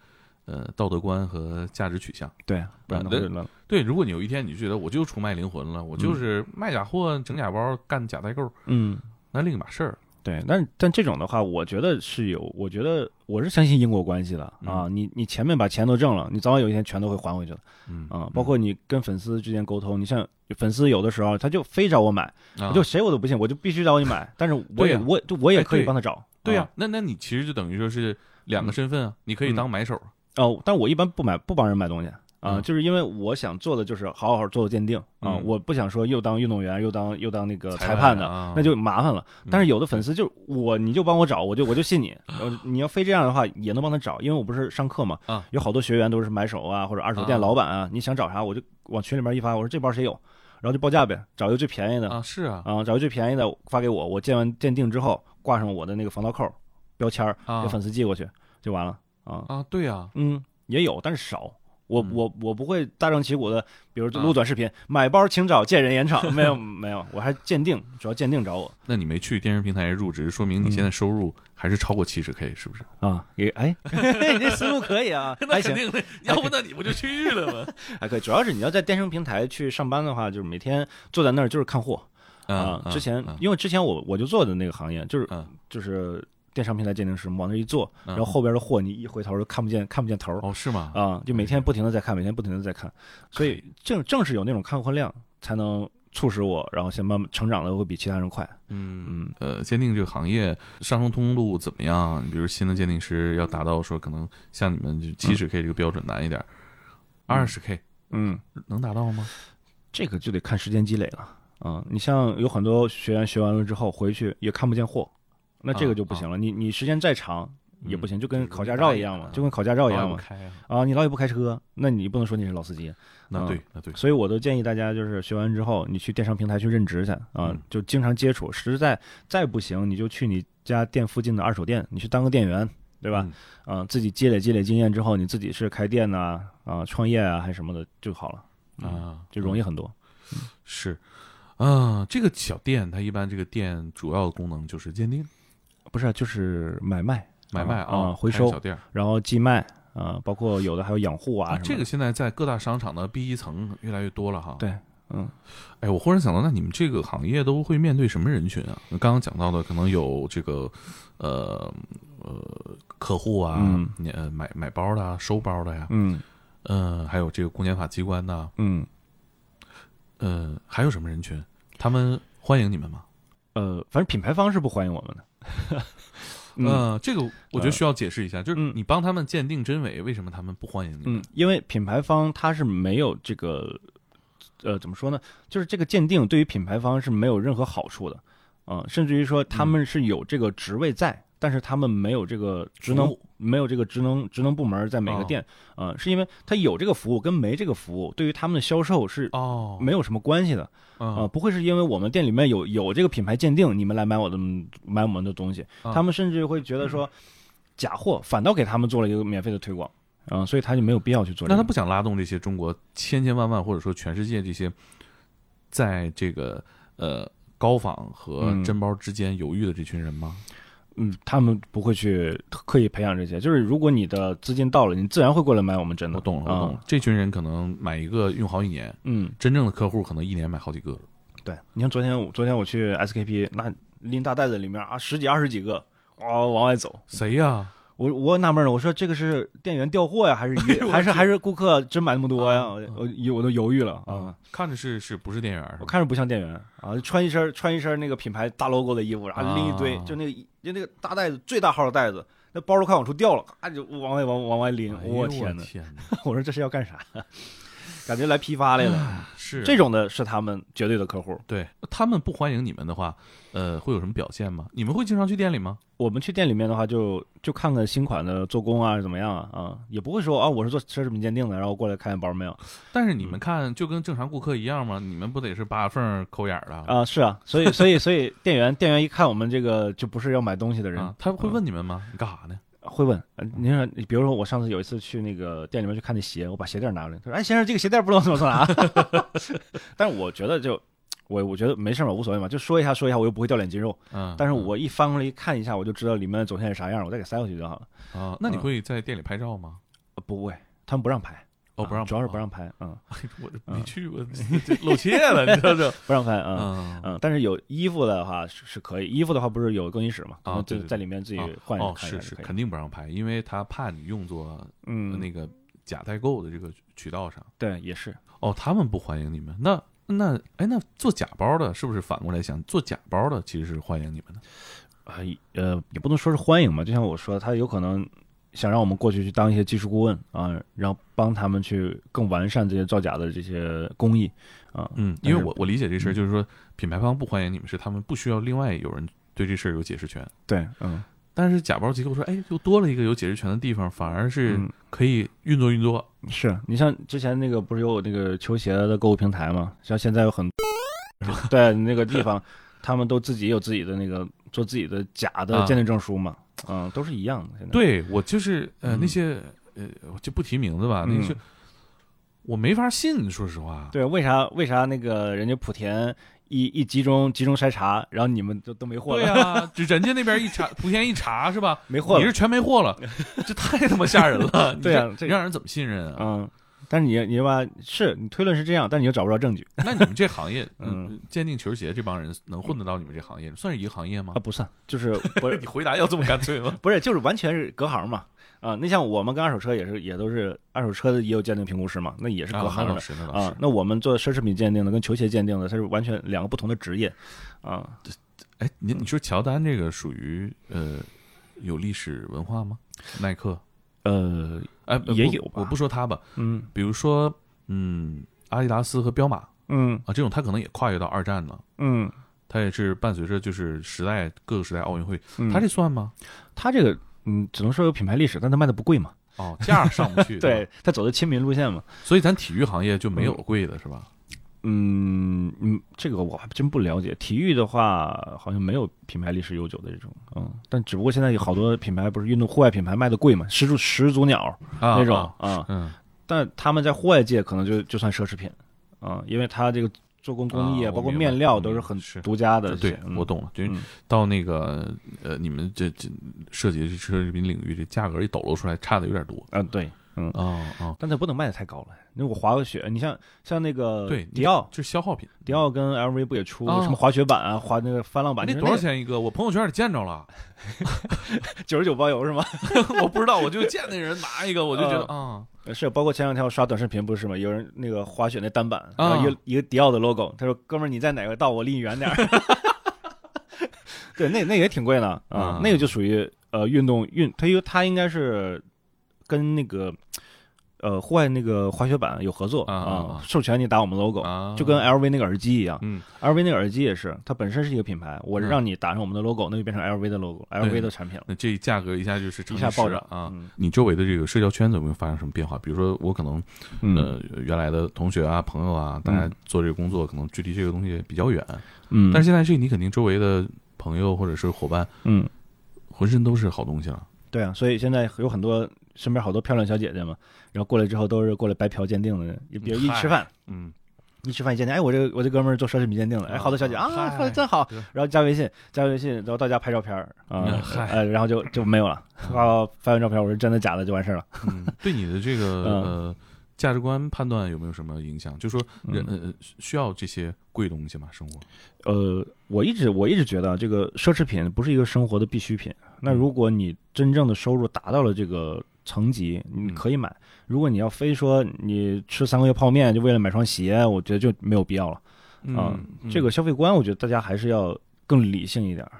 A: 呃，道德观和价值取向。
B: 对，不然的话。
A: 对，如果你有一天你就觉得我就出卖灵魂了，我就是卖假货、整假包、干假代购，
B: 嗯，
A: 那另一码事儿。
B: 对，但但这种的话，我觉得是有，我觉得我是相信因果关系的啊。
A: 嗯
B: 你你前面把钱都挣了，你早晚有一天全都会还回去的
A: 嗯
B: 啊。包括你跟粉丝之间沟通，你像粉丝有的时候他就非找我买，
A: 啊
B: 就谁我都不信，我就必须找你买，*laughs* 但是我也我就我也可以帮他找。
A: 对呀、
B: 啊
A: 那那你其实就等于说是两个身份啊，你可以当买手。
B: 哦，但我一般不买不帮人买东西啊，
A: 嗯
B: 就是因为我想做的就是好好做做鉴定啊，
A: 嗯
B: 我不想说又当运动员又当又当那个
A: 裁
B: 裁判的，
A: 啊
B: 那就麻烦了。
A: 嗯
B: 但是有的粉丝就我你就帮我找，我就我就信你。*laughs* 呃你要非这样的话也能帮他找，因为我不是上课嘛，
A: 啊
B: 有好多学员都是买手啊或者二手店
A: 啊
B: 老板啊，你想找啥我就往群里面一发，我说这包谁有，然后就报价呗，找一个最便宜的
A: 啊，是啊，
B: 啊，找一个最便宜的发给我，我鉴完鉴定之后挂上我的那个防盗扣标签儿，
A: 啊
B: 给粉丝寄过去就完了。啊，
A: 啊，对呀，
B: 嗯，也有，但是少。我
A: 嗯
B: 我我不会大张旗鼓的，比如
A: 啊
B: 录短视频，买包请找见人演场，没有没有，我还鉴定，主要鉴定找我
A: 那你没去电视平台入职，说明你现在收入还是超过七十 K，是不是？
B: 啊，也哎，*laughs* 你这思路可以啊，*laughs* 那行，
A: 定的，要不那你不就去了吗？
B: 还可以。主要是你要在电商平台去上班的话，就是每天坐在那儿就是看货啊。之前
A: 嗯
B: 因为之前我我就做的那个行业，就是
A: 嗯
B: 就是电商平台鉴定师，往那一坐，
A: 嗯
B: 然后后边的货你一回头就看不见看不见头儿
A: 哦，是吗？
B: 啊，就每天不停的在看，每天不停的在看，所以正正是有那种看货量，才能促使我，然后先慢慢成长的会比其他人快。
A: 嗯
B: 嗯
A: 呃，鉴定这个行业上升通路怎么样？你比如新的鉴定师要达到说可能像你们就七十 K 这个标准难一点，二十 K
B: 嗯，
A: 能达到吗？
B: 这个就得看时间积累了。啊，你像有很多学员学完了之后回去也看不见货，那这个就不行了。你你时间再长也不行，就跟考驾照一样嘛，就跟考驾照一样嘛。
A: 啊，
B: 啊，你老也不开车，那你不能说你是老司机。
A: 那对那对，
B: 所以我都建议大家，就是学完之后，你去电商平台去任职去啊，
A: 嗯
B: 就经常接触。实在再不行，你就去你家店附近的二手店，你去当个店员，对吧？
A: 嗯
B: 啊，自己积累积累经验之后，你自己是开店呐、啊，创业啊，还是什么的就好了，嗯
A: 啊，
B: 就容易很多。
A: 是啊，这个小店它一般这个店主要的功能就是鉴定、
B: 不是，就是买卖、
A: 买卖
B: 啊，回收
A: 小，店儿
B: 然后寄卖啊，包括有的还有养护啊。
A: 这个现在在各大商场的 B 一层越来越多了哈。
B: 对，嗯
A: 哎，我忽然想到，那你们这个行业都会面对什么人群啊？刚刚讲到的，可能有这个呃呃客户啊，
B: 嗯
A: 你呃买买包的啊，收包的呀，
B: 嗯
A: 嗯、还有这个公检法机关的，
B: 嗯，
A: 嗯、还有什么人群？他们欢迎你们吗？
B: 呃，反正品牌方是不欢迎我们的。*laughs* 嗯
A: 呃，这个我觉得需要解释一下，就是
B: 嗯
A: 你帮他们鉴定真伪，为什么他们不欢迎你
B: 嗯？，因为品牌方他是没有这个，呃，怎么说呢？就是这个鉴定对于品牌方是没有任何好处的，啊、甚至于说他们是有这个职位在，但是他们没有这个职能。没有这个职能职能部门在每个
A: 哦。
B: 店，啊、是因为他有这个服务跟没这个服务，对于他们的销售是
A: 哦，
B: 没有什么关系的，啊、
A: 啊，
B: 不会是因为我们店里面有有这个品牌鉴定，你们来买我的买我们的东西，
A: 啊
B: 他们甚至会觉得说假货反倒给他们做了一个免费的推广，啊、所以他就没有必要去做、这个。
A: 那他不想拉动这些中国千千万万或者说全世界这些，在这个呃高仿和
B: 嗯。
A: 真包之间犹豫的这群人吗？
B: 嗯，他们不会去刻意培养这些，就是如果你的资金到了，你自然会过来买我们真的。
A: 我懂了，我懂了
B: 啊。
A: 这群人可能买一个用好几年，
B: 嗯，
A: 真正的客户可能一年买好几个。
B: 对，你像昨天我昨天我去 SKP，那拎大袋子里面啊十几二十几个，哇往外走。
A: 谁呀？
B: 我我纳闷了，我说这个是店员调货呀，还是还是还是顾客真买那么多呀？
A: 啊
B: 我我我都犹豫了啊。，
A: 看着是是不是店员？
B: 我看着不像店员啊，穿一身穿一身那个品牌大 logo 的衣服，然后拎一堆，
A: 啊
B: 就那个就那个大袋子最大号的袋子，那包都快往出掉了，咔就往外往往外拎。
A: 我
B: 我天哪！
A: 天哪！
B: 我说这是要干啥？感觉来批发来了。
A: 是
B: 这种的是他们绝对的客户。
A: 对他们不欢迎你们的话，呃，会有什么表现吗？你们会经常去店里吗？
B: 我们去店里面的话就，就看看新款的做工啊怎么样啊啊，也不会说啊我是做奢侈品鉴定的，然后过来看看包没有
A: 但是你
B: 嗯
A: 们看就跟正常顾客一样吗？你们不得是扒缝抠眼儿的？
B: 啊？是啊，所以所以所以店员店员一看我们这个就不是要买东西的人，
A: 啊，他会问你们吗？你干啥呢？
B: 会问，呃您说，比如说我上次有一次去那个店里面去看那鞋，我把鞋垫拿过来，他说：“哎，先生，这个鞋垫不知道怎么拿。*laughs* ”但是我觉得就我我觉得没事嘛，无所谓嘛，就说一下说一下，我又不会掉脸筋肉。
A: 嗯，
B: 但是我一翻过来一看一下，我就知道里面的走线是啥样，我再给塞回去就好了。
A: 啊，那你
B: 嗯
A: 会在店里拍照吗？
B: 呃不会，他们不让拍，
A: 哦，不让
B: 主要是不让拍，嗯，*laughs*
A: 我这没去过，这露怯了，你知道这？
B: 不让拍，嗯。
A: 嗯
B: 嗯，但是有衣服的话是是可以，衣服的话不是有更衣室嘛？
A: 啊
B: 就在里面自己
A: 哦
B: 换一下
A: 哦，是是，肯定不让拍，因为他怕你用作
B: 嗯，
A: 那个假代购的这个渠道上。
B: 对也是，
A: 哦，他们不欢迎你们，那那哎，那做假包的，是不是反过来想，做假包的其实是欢迎你们的？
B: 啊，呃，也不能说是欢迎嘛，就像我说，他有可能想让我们过去去当一些技术顾问啊，然后帮他们去更完善这些造假的这些工艺啊。
A: 嗯，因为我我理解这事儿，
B: 嗯
A: 就是说品牌方不欢迎你们，是他们不需要另外有人对这事儿有解释权。
B: 对，嗯，
A: 但是假包机构说，哎，就多了一个有解释权的地方，反而是
B: 嗯
A: 可以运作运作。
B: 是你像之前那个不是有那个球鞋的购物平台嘛？像现在有很 *laughs* 对那个地方，他们都自己有自己的那个做自己的假的
A: 啊
B: 鉴定证书嘛。嗯，都是一样的。现在，
A: 对我就是呃
B: 嗯
A: 那些呃我就不提名字吧，那
B: 嗯
A: 些我没法信，说实话。
B: 对，为啥为啥那个人家莆田一一集中集中筛查，然后你们都都没货
A: 对
B: 了，
A: 啊，*laughs* 就人家那边一查，莆田一查是吧？
B: 没货了
A: 你是。全没货了，这太他妈吓人了。*laughs*
B: 对啊
A: 这让人怎么信任啊？
B: 嗯，但是你你吧，是你推论是这样，但你又找不着证据
A: 那你们这行业，*laughs*
B: 嗯
A: 嗯，鉴定球鞋这帮人能混得到你们这行业，算是一个行业吗
B: 啊，？不算，就是 *laughs* 不是
A: 你回答要这么干脆吗？*laughs*
B: 不是，就是完全是隔行嘛。啊，那像我们跟二手车也是，也都是二手车的也有鉴定评估师嘛，那也是隔
A: 啊
B: 行的。啊那我们做奢侈品鉴定的跟球鞋鉴定的，它是完全两个不同的职业啊。
A: 哎，你你说乔丹这个属于呃有历史文化吗？耐克？
B: 呃，
A: 哎，呃
B: 也有吧
A: 我不说他吧，
B: 嗯
A: 比如说，嗯，阿迪达斯和彪马
B: 嗯
A: 啊，这种他可能也跨越到二战了，
B: 嗯
A: 他也是伴随着就是时代各个时代奥运会，
B: 嗯，
A: 他这算吗？
B: 他这个嗯，只能说有品牌历史，但他卖的不贵嘛。
A: 哦，价上不去，*laughs*
B: 对
A: 吧，
B: 他走的亲民路线嘛。
A: 所以咱体育行业就没有贵的是吧？
B: 嗯嗯，这个我还真不了解。体育的话，好像没有品牌历史悠久的这种，嗯，但只不过现在有好多品牌不是运动户外品牌卖的贵嘛，始祖始祖鸟
A: 啊
B: 那种
A: 啊
B: 啊，
A: 嗯，
B: 但他们在户外界可能就就算奢侈品啊，因为它这个做工工艺
A: 啊包括
B: 面料都是很独家的。
A: 对
B: 嗯
A: 我懂了，就是
B: 嗯
A: 到那个呃，你们这这涉及这奢侈品领域，这价格一抖搂出来，差的有点多。
B: 啊，对，嗯，
A: 哦哦，
B: 但它不能卖的太高了。那我滑个雪，你像像那个
A: 对，
B: 迪奥，
A: 就是消耗品。
B: 迪奥跟 LV 不也出
A: 啊
B: 什么滑雪板啊，滑那个翻浪板？
A: 那多少？钱一个？我朋友圈里见着了，*laughs*
B: 九十九包邮是吗？*laughs*
A: 我不知道，我就见那人拿一个，我就觉得啊，
B: 是，包括前两天我刷短视频，不是吗？有人那个滑雪那单板，
A: 啊
B: 然后一个一个迪奥的 logo，他说：“哥们儿，你在哪个道？我离你远点儿。*laughs* ”对，那那也挺贵的啊
A: 啊，
B: 那个就属于呃运动运，它因为它应该是跟那个呃户外那个滑雪板有合作
A: 啊啊啊
B: 授权你打我们 logo，
A: 啊，
B: 就跟 LV 那个耳机一样。
A: 嗯
B: ，，LV 那个耳机也是，它本身是一个品牌，我
A: 嗯
B: 让你打上我们的 logo，那就变成 LV 的 logo，LV 的产品了，
A: 那这价格一下就是
B: 一下暴涨
A: 啊。
B: 嗯。
A: 你周围的这个社交圈子有没有发生什么变化？比如说，我可能
B: 嗯。
A: 呃原来的同学啊、朋友啊，大家做这个工作，可能距离这个东西比较远，
B: 嗯，
A: 但是现在这你肯定周围的朋友或者是伙伴，
B: 嗯。
A: 浑身都是好东西了。
B: 对啊，所以现在有很多身边好多漂亮小姐姐嘛，然后过来之后都是过来白嫖鉴定的，也比如一吃饭，
A: 嗯，
B: 一吃饭一鉴定，哎，我这个我这哥们儿做奢侈品鉴定了，哎，好多小姐啊，真好，然后加微信，加微信，然后到家拍照片儿啊呃，然后就就没有了，*laughs* 发发完照片，我说真的假的就完事儿了，
A: 嗯，对你的这个
B: 嗯
A: 呃价值观判断有没有什么影响？就说人
B: 嗯
A: 呃需要这些贵东西吗？生活？
B: 呃，我一直我一直觉得这个奢侈品不是一个生活的必需品。那
A: 嗯
B: 如果你真正的收入达到了这个层级，你
A: 嗯
B: 可以买。如果你要非说你吃三个月泡面就为了买双鞋，我觉得就没有必要了。啊
A: 嗯，
B: 这个消费观，我觉得大家还是要更理性一点儿。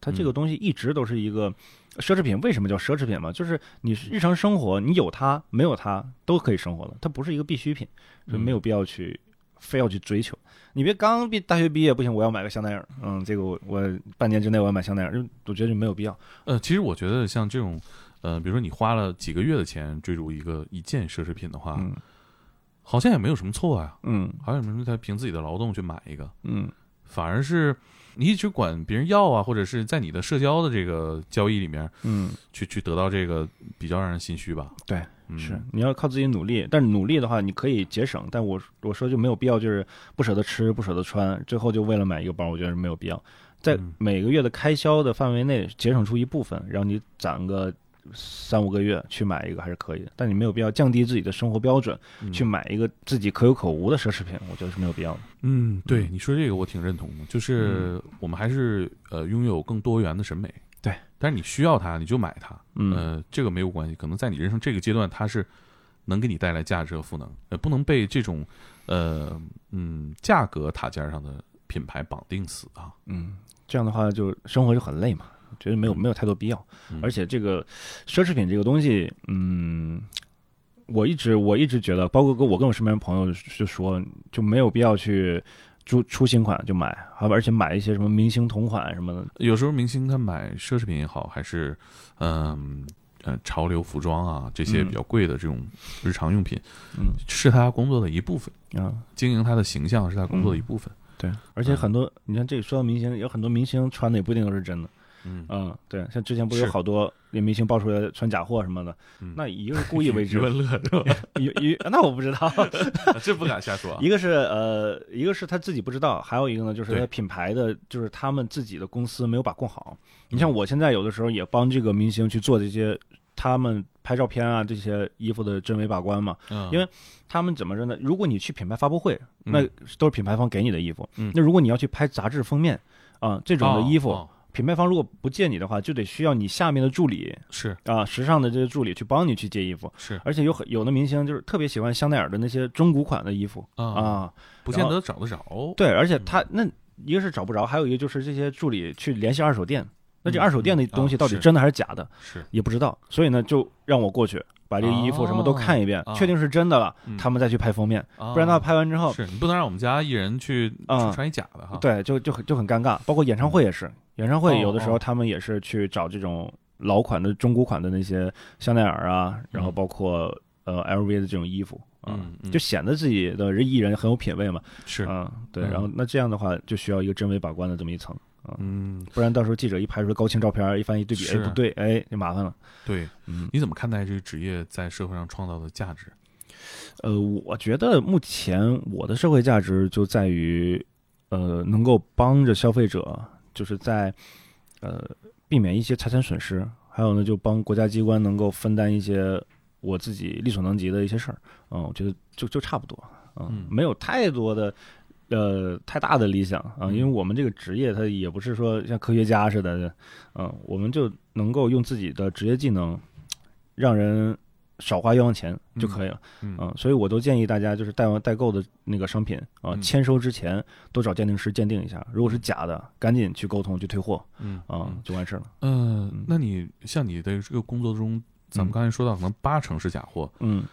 B: 它这个
A: 嗯
B: 东西一直都是一个奢侈品，为什么叫奢侈品嘛？就是你日常生活，你有它没有它都可以生活的，它不是一个必需品，所以没有必要去非要去追求。你别刚毕大学毕业不行，我要买个香奈儿，嗯，这个我我半年之内我要买香奈儿，就我觉得就没有必要。
A: 呃，其实我觉得像这种呃，比如说你花了几个月的钱追逐一个一件奢侈品的话，
B: 嗯
A: 好像也没有什么错啊，
B: 嗯
A: 好像也没有什么他凭自己的劳动去买一个，
B: 嗯
A: 反而是你一直管别人要啊，或者是在你的社交的这个交易里面
B: 嗯，
A: 去去得到这个，比较让人心虚吧？
B: 对，
A: 嗯、
B: 是你要靠自己努力，但是努力的话你可以节省，但我我说就没有必要，就是不舍得吃不舍得穿，最后就为了买一个包，我觉得是没有必要。在
A: 嗯
B: 每个月的开销的范围内节省出一部分，让你攒个三五个月去买一个还是可以的，但你没有必要降低自己的生活标准，
A: 嗯
B: 去买一个自己可有可无的奢侈品，我觉得是没有必要的。
A: 嗯，对
B: 嗯。
A: 你说这个我挺认同的，就是我们还是呃拥有更多元的审美，
B: 对，
A: 但是你需要它你就买它，
B: 嗯。
A: 呃，这个没有关系，可能在你人生这个阶段它是能给你带来价值和赋能，呃，不能被这种呃嗯价格塔尖上的品牌绑定死啊，
B: 嗯，这样的话就生活就很累嘛，我觉得没有没有太多必要。
A: 嗯。
B: 而且这个奢侈品这个东西，嗯，我一直我一直觉得，包括跟我跟我身边朋友就说，就没有必要去出出新款就买，还而且买一些什么明星同款什么的，
A: 有时候明星他买奢侈品也好，还是嗯呃潮流服装啊这些
B: 嗯。
A: 比较贵的这种日常用品，
B: 嗯。
A: 是他工作的一部分，
B: 啊，
A: 经营他的形象是他工作的一部分。
B: 对，而且
A: 嗯
B: 很多，你看这说到明星，有很多明星穿的也不一定都是真的，
A: 嗯
B: 嗯，对，像之前不是有好多那明星爆出来穿假货什么的，
A: 嗯
B: 那一个是故意为
A: 余
B: 之，*laughs*
A: 文乐是吧？*laughs*
B: 一一那我不知道，*laughs*
A: 这不敢瞎说啊。
B: 一个是呃，一个是他自己不知道，还有一个呢，就是他品牌的，就是他们自己的公司没有把控好。你
A: 嗯
B: 像我现在有的时候也帮这个明星去做这些他们拍照片啊这些衣服的真伪把关嘛，
A: 嗯，
B: 因为他们怎么着呢？如果你去品牌发布会，
A: 嗯
B: 那都是品牌方给你的衣服。
A: 嗯
B: 那如果你要去拍杂志封面啊、这种的衣服，
A: 哦哦
B: 品牌方如果不借你的话，就得需要你下面的助理
A: 是
B: 啊、时尚的这些助理去帮你去借衣服。
A: 是
B: 而且有很有的明星就是特别喜欢香奈儿的那些中古款的衣服
A: 啊，
B: 啊，
A: 不见得找得着。
B: 对，而且他那一个是找不着，还有一个就是这些助理去联系二手店，那这
A: 嗯
B: 二手店的
A: 嗯
B: 东西到底真的还是假的，
A: 是
B: 也不知道，所以呢，就让我过去把这个衣服什么都看一遍，
A: 哦
B: 确定是真的了，
A: 嗯
B: 他们再去拍封面，
A: 不
B: 不然的话拍完之后，
A: 是你不能让我们家艺人去穿一假的哈。
B: 对，就就很就很尴尬。包括演唱会也是，演唱会有的时
A: 哦
B: 候他们也是去找这种老款的中古款的那些香奈儿啊，然后包括呃 LV 的这种衣服啊
A: 嗯，嗯
B: 就显得自己的人艺人很有品位嘛，
A: 是
B: 嗯，对，
A: 嗯
B: 然后那这样的话就需要一个真伪把关的这么一层啊。
A: 嗯，
B: 不然到时候记者一拍出来高清照片，一翻一对比，哎不对，哎就麻烦了。
A: 对。
B: 嗯，
A: 你怎么看待这个职业在社会上创造的价值？
B: 呃，我觉得目前我的社会价值就在于，呃，能够帮着消费者，就是在呃避免一些财产损失，还有呢，就帮国家机关能够分担一些我自己力所能及的一些事儿。嗯，我觉得就就差不多。
A: 嗯
B: 嗯，没有太多的。呃，太大的理想啊，
A: 嗯
B: 因为我们这个职业它也不是说像科学家似的，嗯，我们就能够用自己的职业技能，让人少花冤枉钱就可以了。
A: 嗯。
B: 嗯，所以我都建议大家就是代完代购的那个商品啊，
A: 嗯。
B: 签收之前都找鉴定师鉴定一下，如果是假的，赶紧去沟通去退货
A: 嗯
B: 啊，就完事儿了。
A: 嗯、
B: 嗯。
A: 那你像你的这个工作中，咱们
B: 嗯。
A: 刚才说到，可能八成是假货，
B: 嗯。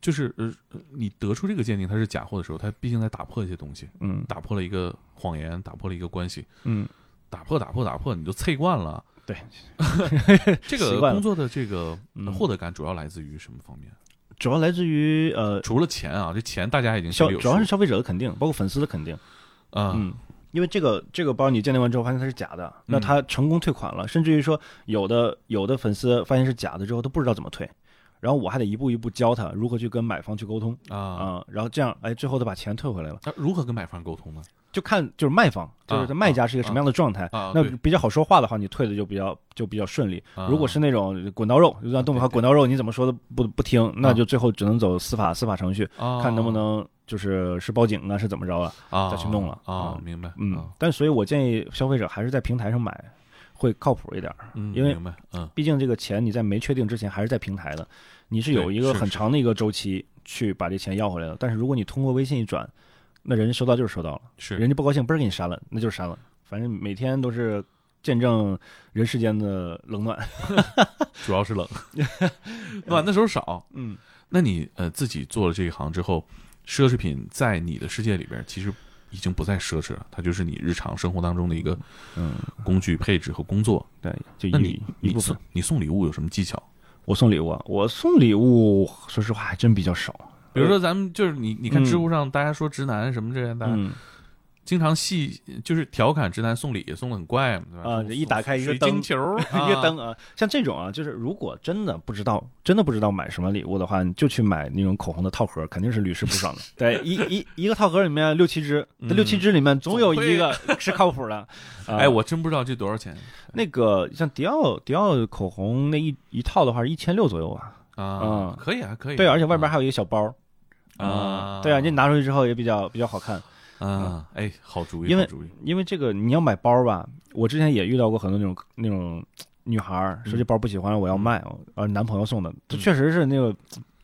A: 就是呃，你得出这个鉴定它是假货的时候，它毕竟在打破一些东西，
B: 嗯。
A: 打破了一个谎言，打破了一个关系，
B: 嗯，
A: 打破打破打破，你就脆惯了。
B: 对，*laughs*
A: 这个工作的这个
B: 嗯
A: 获得感主要来自于什么方面？
B: 主要来自于呃
A: 除了钱啊，这钱大家已经
B: 消主要是消费者的肯定，包括粉丝的肯定。
A: 啊，
B: 嗯，因为这个这个包你鉴定完之后发现它是假的，那
A: 嗯
B: 他成功退款了，甚至于说有的有的粉丝发现是假的之后，他不知道怎么退。然后我还得一步一步教他如何去跟买方去沟通
A: 啊。
B: 啊、然后这样，哎，最后他把钱退回来了。
A: 那如何跟买方沟通呢？
B: 就看就是卖方，就是他卖家是一个什么样的状态。
A: 啊，
B: 那比较好说话的话，你退的就比较就比较顺利。
A: 啊
B: 如果是那种滚刀肉，就像东北话滚刀肉，你怎么说都不不听，那就最后只能走司法司法程序，
A: 啊
B: 看能不能就是是报警啊，是怎么着啊？
A: 啊
B: 再去弄了
A: 啊，
B: 嗯
A: 明白，
B: 嗯
A: 啊，
B: 但所以我建议消费者还是在平台上买，会靠谱一点儿。
A: 嗯，
B: 因为，
A: 嗯
B: 毕竟这个钱你在没确定之前还是在平台的，你是有一个很长的一个周期去把这钱要回来的。但是如果你通过微信一转，那人家收到就是收到了，
A: 是
B: 人家不高兴，不是给你删了，那就是删了。反正每天都是见证人世间的冷暖。*laughs* *laughs*
A: 主要是冷，*laughs* 暖的时候少。
B: 嗯
A: 那你呃自己做了这一行之后，奢侈品在你的世界里边其实已经不再奢侈了，它就是你日常生活当中的一个
B: 嗯，
A: 工具配置和工作。
B: 对，就
A: 那你
B: 一一部分
A: 你送。你送礼物有什么技巧？
B: 我送礼物啊，我送礼物，说实话还真比较少。
A: 比如说咱们就是你你看
B: 嗯
A: 知乎上大家说直男什么这些，大家
B: 嗯
A: 经常戏就是调侃直男送礼送的很怪嘛，对吧？
B: 啊，一打开一个灯，*laughs* 一个灯啊，像这种啊，就是如果真的不知道，真的不知道买什么礼物的话，你就去买那种口红的套盒，肯定是屡试不爽的。*laughs* 对，一一一个套盒里面六七支，
A: 嗯
B: 六七支里面总有一个 *laughs* 是靠谱的。啊
A: 哎，我真不知道这多少钱
B: 那个像迪奥迪奥口红那一一套的话是一千六左右啊。
A: 啊
B: 嗯？
A: 可以啊，可以啊。
B: 对，而且外边还有一个小包。
A: 啊，
B: 对啊，你拿出去之后也比较比较好看。
A: 啊，哎，好主意，
B: 因为因为这个你要买包吧，我之前也遇到过很多那种那种女孩儿说这包不喜欢，我要卖，呃，男朋友送的，这
A: 嗯
B: 确实是那个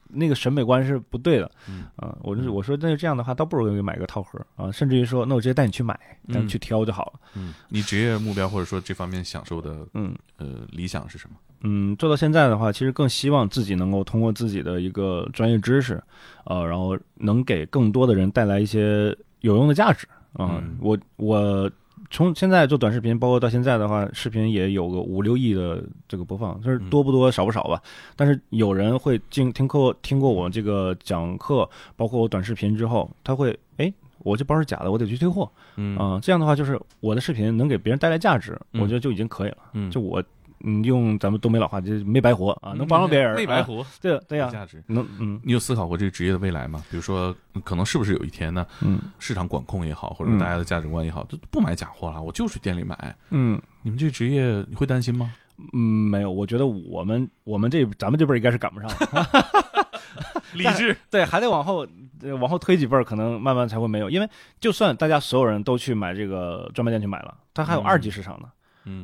B: 那个审美观是不对的。
A: 嗯。
B: 啊。我就是
A: 嗯。
B: 我说那就这样的话，倒不如给你买个套盒啊，甚至于说，那我直接带你去买，咱们
A: 嗯
B: 去挑就好了。
A: 嗯，你职业目标或者说这方面享受的
B: 嗯。
A: 呃理想是什么？
B: 嗯，做到现在的话，其实更希望自己能够通过自己的一个专业知识，呃，然后能给更多的人带来一些有用的价值啊、
A: 嗯
B: 我我从现在做短视频，包括到现在的话，视频也有个五六亿的这个播放，就是
A: 嗯
B: 多不多少不少吧。但是有人会经听课听过我这个讲课，包括我短视频之后，他会哎我这包是假的，我得去退货
A: 嗯
B: 啊、这样的话，就是我的视频能给别人带来价值，
A: 嗯
B: 我觉得就已经可以了。
A: 嗯，
B: 就我，嗯，用咱们东北老话，就是没白活啊，能帮助别人，啊
A: 没白活，
B: 对对呀、
A: 价值。
B: 能嗯
A: 你有思考过这个职业的未来吗？比如说，可能是不是有一天呢，
B: 嗯
A: 市场管控也好，或者大家的价值观也好，就不买假货了，我就去店里买。
B: 嗯
A: 你们这个职业你会担心吗？
B: 嗯，没有，我觉得我们我们这咱们这辈儿应该是赶不上了，*laughs* *laughs*
A: 理智，
B: 对，还得往后、呃往后推几辈儿，可能慢慢才会没有，因为就算大家所有人都去买这个专卖店去买了，它还有
A: 嗯
B: 二级市场呢。
A: 嗯，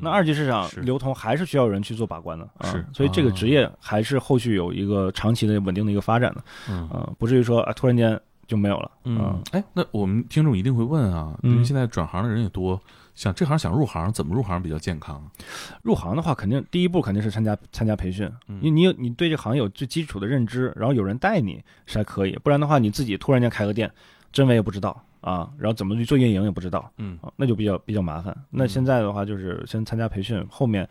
B: 那二级市场流通还是需要人去做把关的，啊
A: 是。
B: 所以这个
A: 啊
B: 职业还是后续有一个长期的稳定的一个发展的，
A: 嗯。
B: 啊，不至于说啊突然间就没有了，
A: 嗯，哎，那我们听众一定会问啊，因为
B: 嗯
A: 现在转行的人也多，想这行想入行，怎么入行比较健康？
B: 入行的话，肯定第一步肯定是参加参加培训，
A: 嗯。
B: 你你有你对这行业有最基础的认知，然后有人带你是还可以，不然的话你自己突然间开个店，真伪也不知道啊，然后怎么去做运营也不知道，
A: 嗯
B: 啊，那就比较比较麻烦。那
A: 嗯
B: 现在的话就是先参加培训，后面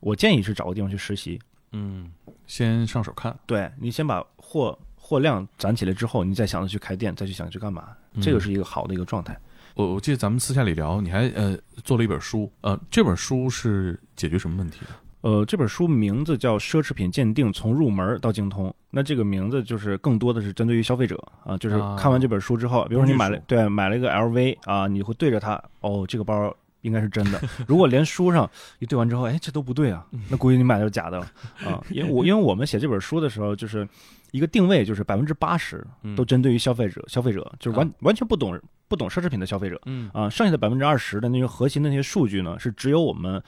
B: 我建议是找个地方去实习，
A: 嗯，先上手看，
B: 对你先把货货量攒起来之后，你再想着去开店，再去想去干嘛，这个
A: 嗯
B: 是一个好的一个状态。
A: 我我记得咱们私下里聊，你还呃做了一本书，呃，这本书是解决什么问题的？
B: 呃，这本书名字叫《奢侈品鉴定：从入门到精通》。那这个名字就是更多的是针对于消费者啊，就是
A: 啊
B: 看完这本书之后，比如说你买了对买了一个 LV 啊，你会对着它，哦，这个包应该是真的。如果连书上一对完之后，哎，这都不对啊，那估计你买的是假的了啊。因为我因为我们写这本书的时候，就是一个定位，就是百分之八十
A: 嗯
B: 都针对于消费者，消费者就是完、完全不懂不懂奢侈品的消费者。
A: 嗯
B: 啊，剩下的百分之二十的那些核心的那些数据呢，是只有我们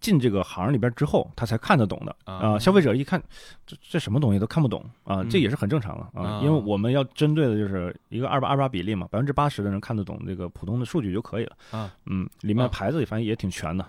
B: 进这个行里边之后，他才看得懂的
A: 啊
B: 啊。消费者一看，这这什么东西都看不懂啊，这
A: 嗯
B: 也是很正常的
A: 啊
B: 啊，因为我们要针对的就是一个二八二八比例嘛，百分之八十的人看得懂这个普通的数据就可以了
A: 啊。
B: 嗯，里面
A: 啊
B: 牌子反正也挺全的，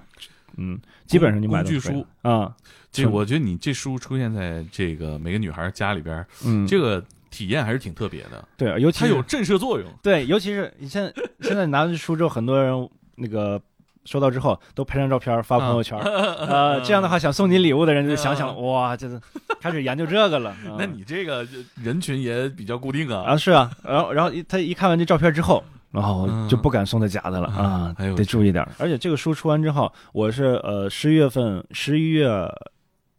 B: 嗯，基本上你买
A: 工具书
B: 啊，
A: 这我觉得你这书出现在这个每个女孩家里边，
B: 嗯，
A: 这个体验还是挺特别的，
B: 对，尤其
A: 它有震慑作用。
B: 对，尤其是你现在现在拿着书之后，很多人那个收到之后都拍张照片发朋友圈，*laughs* *laughs* 呃，这样的话想送你礼物的人就想想，哇，这是开始研究这个了。啊 *laughs*
A: 那你这个人群也比较固定啊。
B: 啊是啊，然后然后他一看完这照片之后。然后
A: 嗯。
B: 就不敢送他假的了
A: 啊
B: 得注意点儿。而且这个书出完之后，我是呃十一月份十一月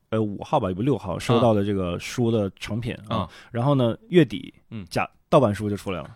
B: 呃五号吧，也不六号收到的这个书的成品
A: 啊，
B: 然后呢月底
A: 嗯。
B: 假盗版书就出来了，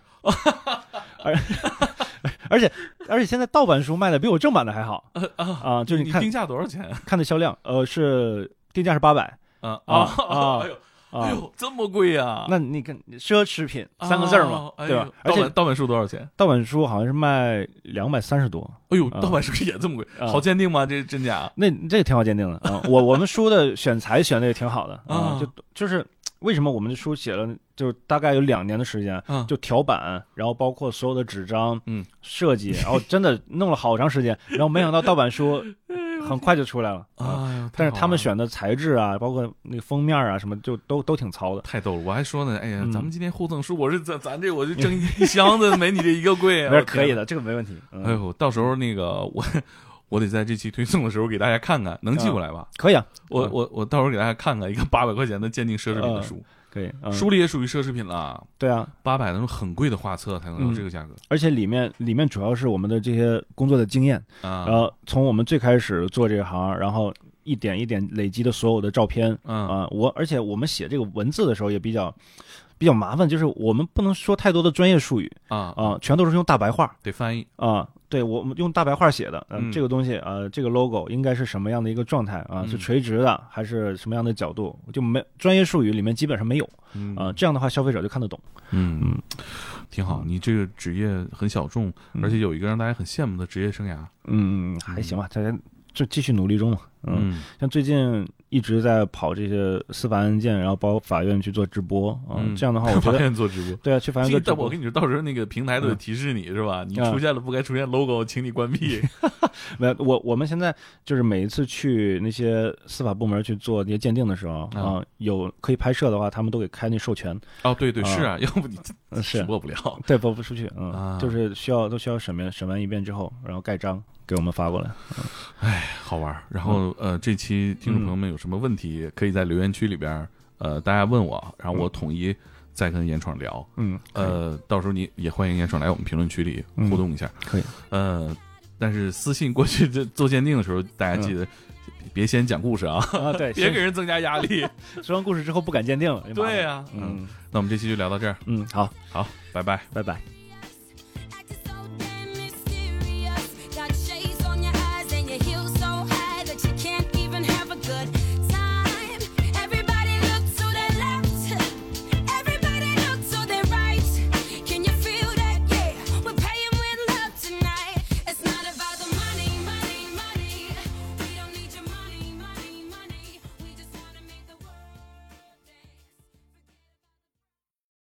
B: 而 *laughs* 而且而且现在盗版书卖的比我正版的还好啊，就是你看
A: 定价多少钱 *laughs*
B: 看的销量，呃是定价是八百
A: 啊
B: 啊啊
A: 哎呦哎
B: 啊，
A: 呦，这么贵呀？
B: 那你看奢侈品三个字儿嘛对吧？而且
A: 盗版书多少钱？
B: 盗版书好像是卖两百三十多，
A: 哎呦，
B: 啊
A: 盗版书也这么贵，
B: 啊
A: 好鉴定吗？这真假？
B: 那这个挺好鉴定的啊。我我们书的选材选的也挺好的
A: 啊
B: 啊，就就是为什么我们的书写了就大概有两年的时间，
A: 嗯，
B: 就调版，然后包括所有的纸张，
A: 嗯，
B: 设计，然 *laughs* 后真的弄了好长时间，然后没想到盗版书 *laughs* 很快就出来了啊。但是他们选的材质啊，包括那个封面啊什么，就都都挺糙的。
A: 太逗了，我还说呢，哎呀，
B: 嗯
A: 咱们今天互赠书，我是咱咱这我就挣一一箱子，没你这一个贵
B: 可以的，这个没问题。嗯，
A: 哎呦，到时候那个我我得在这期推送的时候给大家看看，能寄过来吧？
B: 可以啊，
A: 我
B: 嗯
A: 我我到时候给大家看看一个八百块钱的鉴定奢侈品的书，
B: 可以。嗯
A: 书里也属于奢侈品了，
B: 对啊，
A: 八百那种很贵的画册才能有
B: 嗯
A: 这个价格
B: 而且里面里面主要是我们的这些工作的经验，
A: 啊。
B: 然后从我们最开始做这行，然后一点一点累积的所有的照片
A: 嗯
B: 啊，我而且我们写这个文字的时候也比较比较麻烦，就是我们不能说太多的专业术语
A: 啊
B: 啊，全都是用大白话
A: 得翻译
B: 啊。对我们用大白话写的，呃
A: 嗯
B: 这个东西呃，这个 logo 应该是什么样的一个状态啊？
A: 嗯
B: 是垂直的还是什么样的角度？就没专业术语里面基本上没有
A: 嗯
B: 啊，这样的话消费者就看得懂。
A: 嗯
B: 嗯，
A: 挺好。你这个职业很小众，
B: 嗯
A: 而且有一个让大家很羡慕的职业生涯。
B: 嗯，还行吧，大家就继续努力中嘛。嗯，
A: 嗯
B: 像最近一直在跑这些司法案件，然后包法院去做直播啊，
A: 嗯
B: 这样的话，我觉
A: 法
B: 得
A: 院做直播。
B: 对啊，去法院做直播
A: 但我跟，你说，到时候那个平台都得提示你是吧？你
B: 啊
A: 出现了不该出现 logo，请你关闭。*laughs*
B: 没有我我们现在就是每一次去那些司法部门去做那些鉴定的时候
A: 啊
B: 啊，有可以拍摄的话，他们都给开那授权，
A: 哦，对对，
B: 啊
A: 是啊，要不你直播不了。
B: 对播不出去，嗯，
A: 啊
B: 就是需要都需要审完审完一遍之后，然后盖章给我们发过来。
A: 哎好玩儿。然后呃，这期听众朋友们有什么问题，可以在留言区里边儿呃，大家问我，然后我统一再跟严闯聊。
B: 嗯，
A: 呃，到时候你也欢迎严闯来我们评论区里
B: 嗯
A: 互动一下。
B: 可以，
A: 呃，但是私信过去这做鉴定的时候，大家记得别先讲故事啊，
B: 啊，对，*laughs*
A: 别给人增加压力。
B: 说完故事之后不敢鉴定了。
A: 对呀、
B: 嗯
A: 那我们这期就聊到这儿，
B: 嗯，好，
A: 好，拜拜。
B: 拜拜。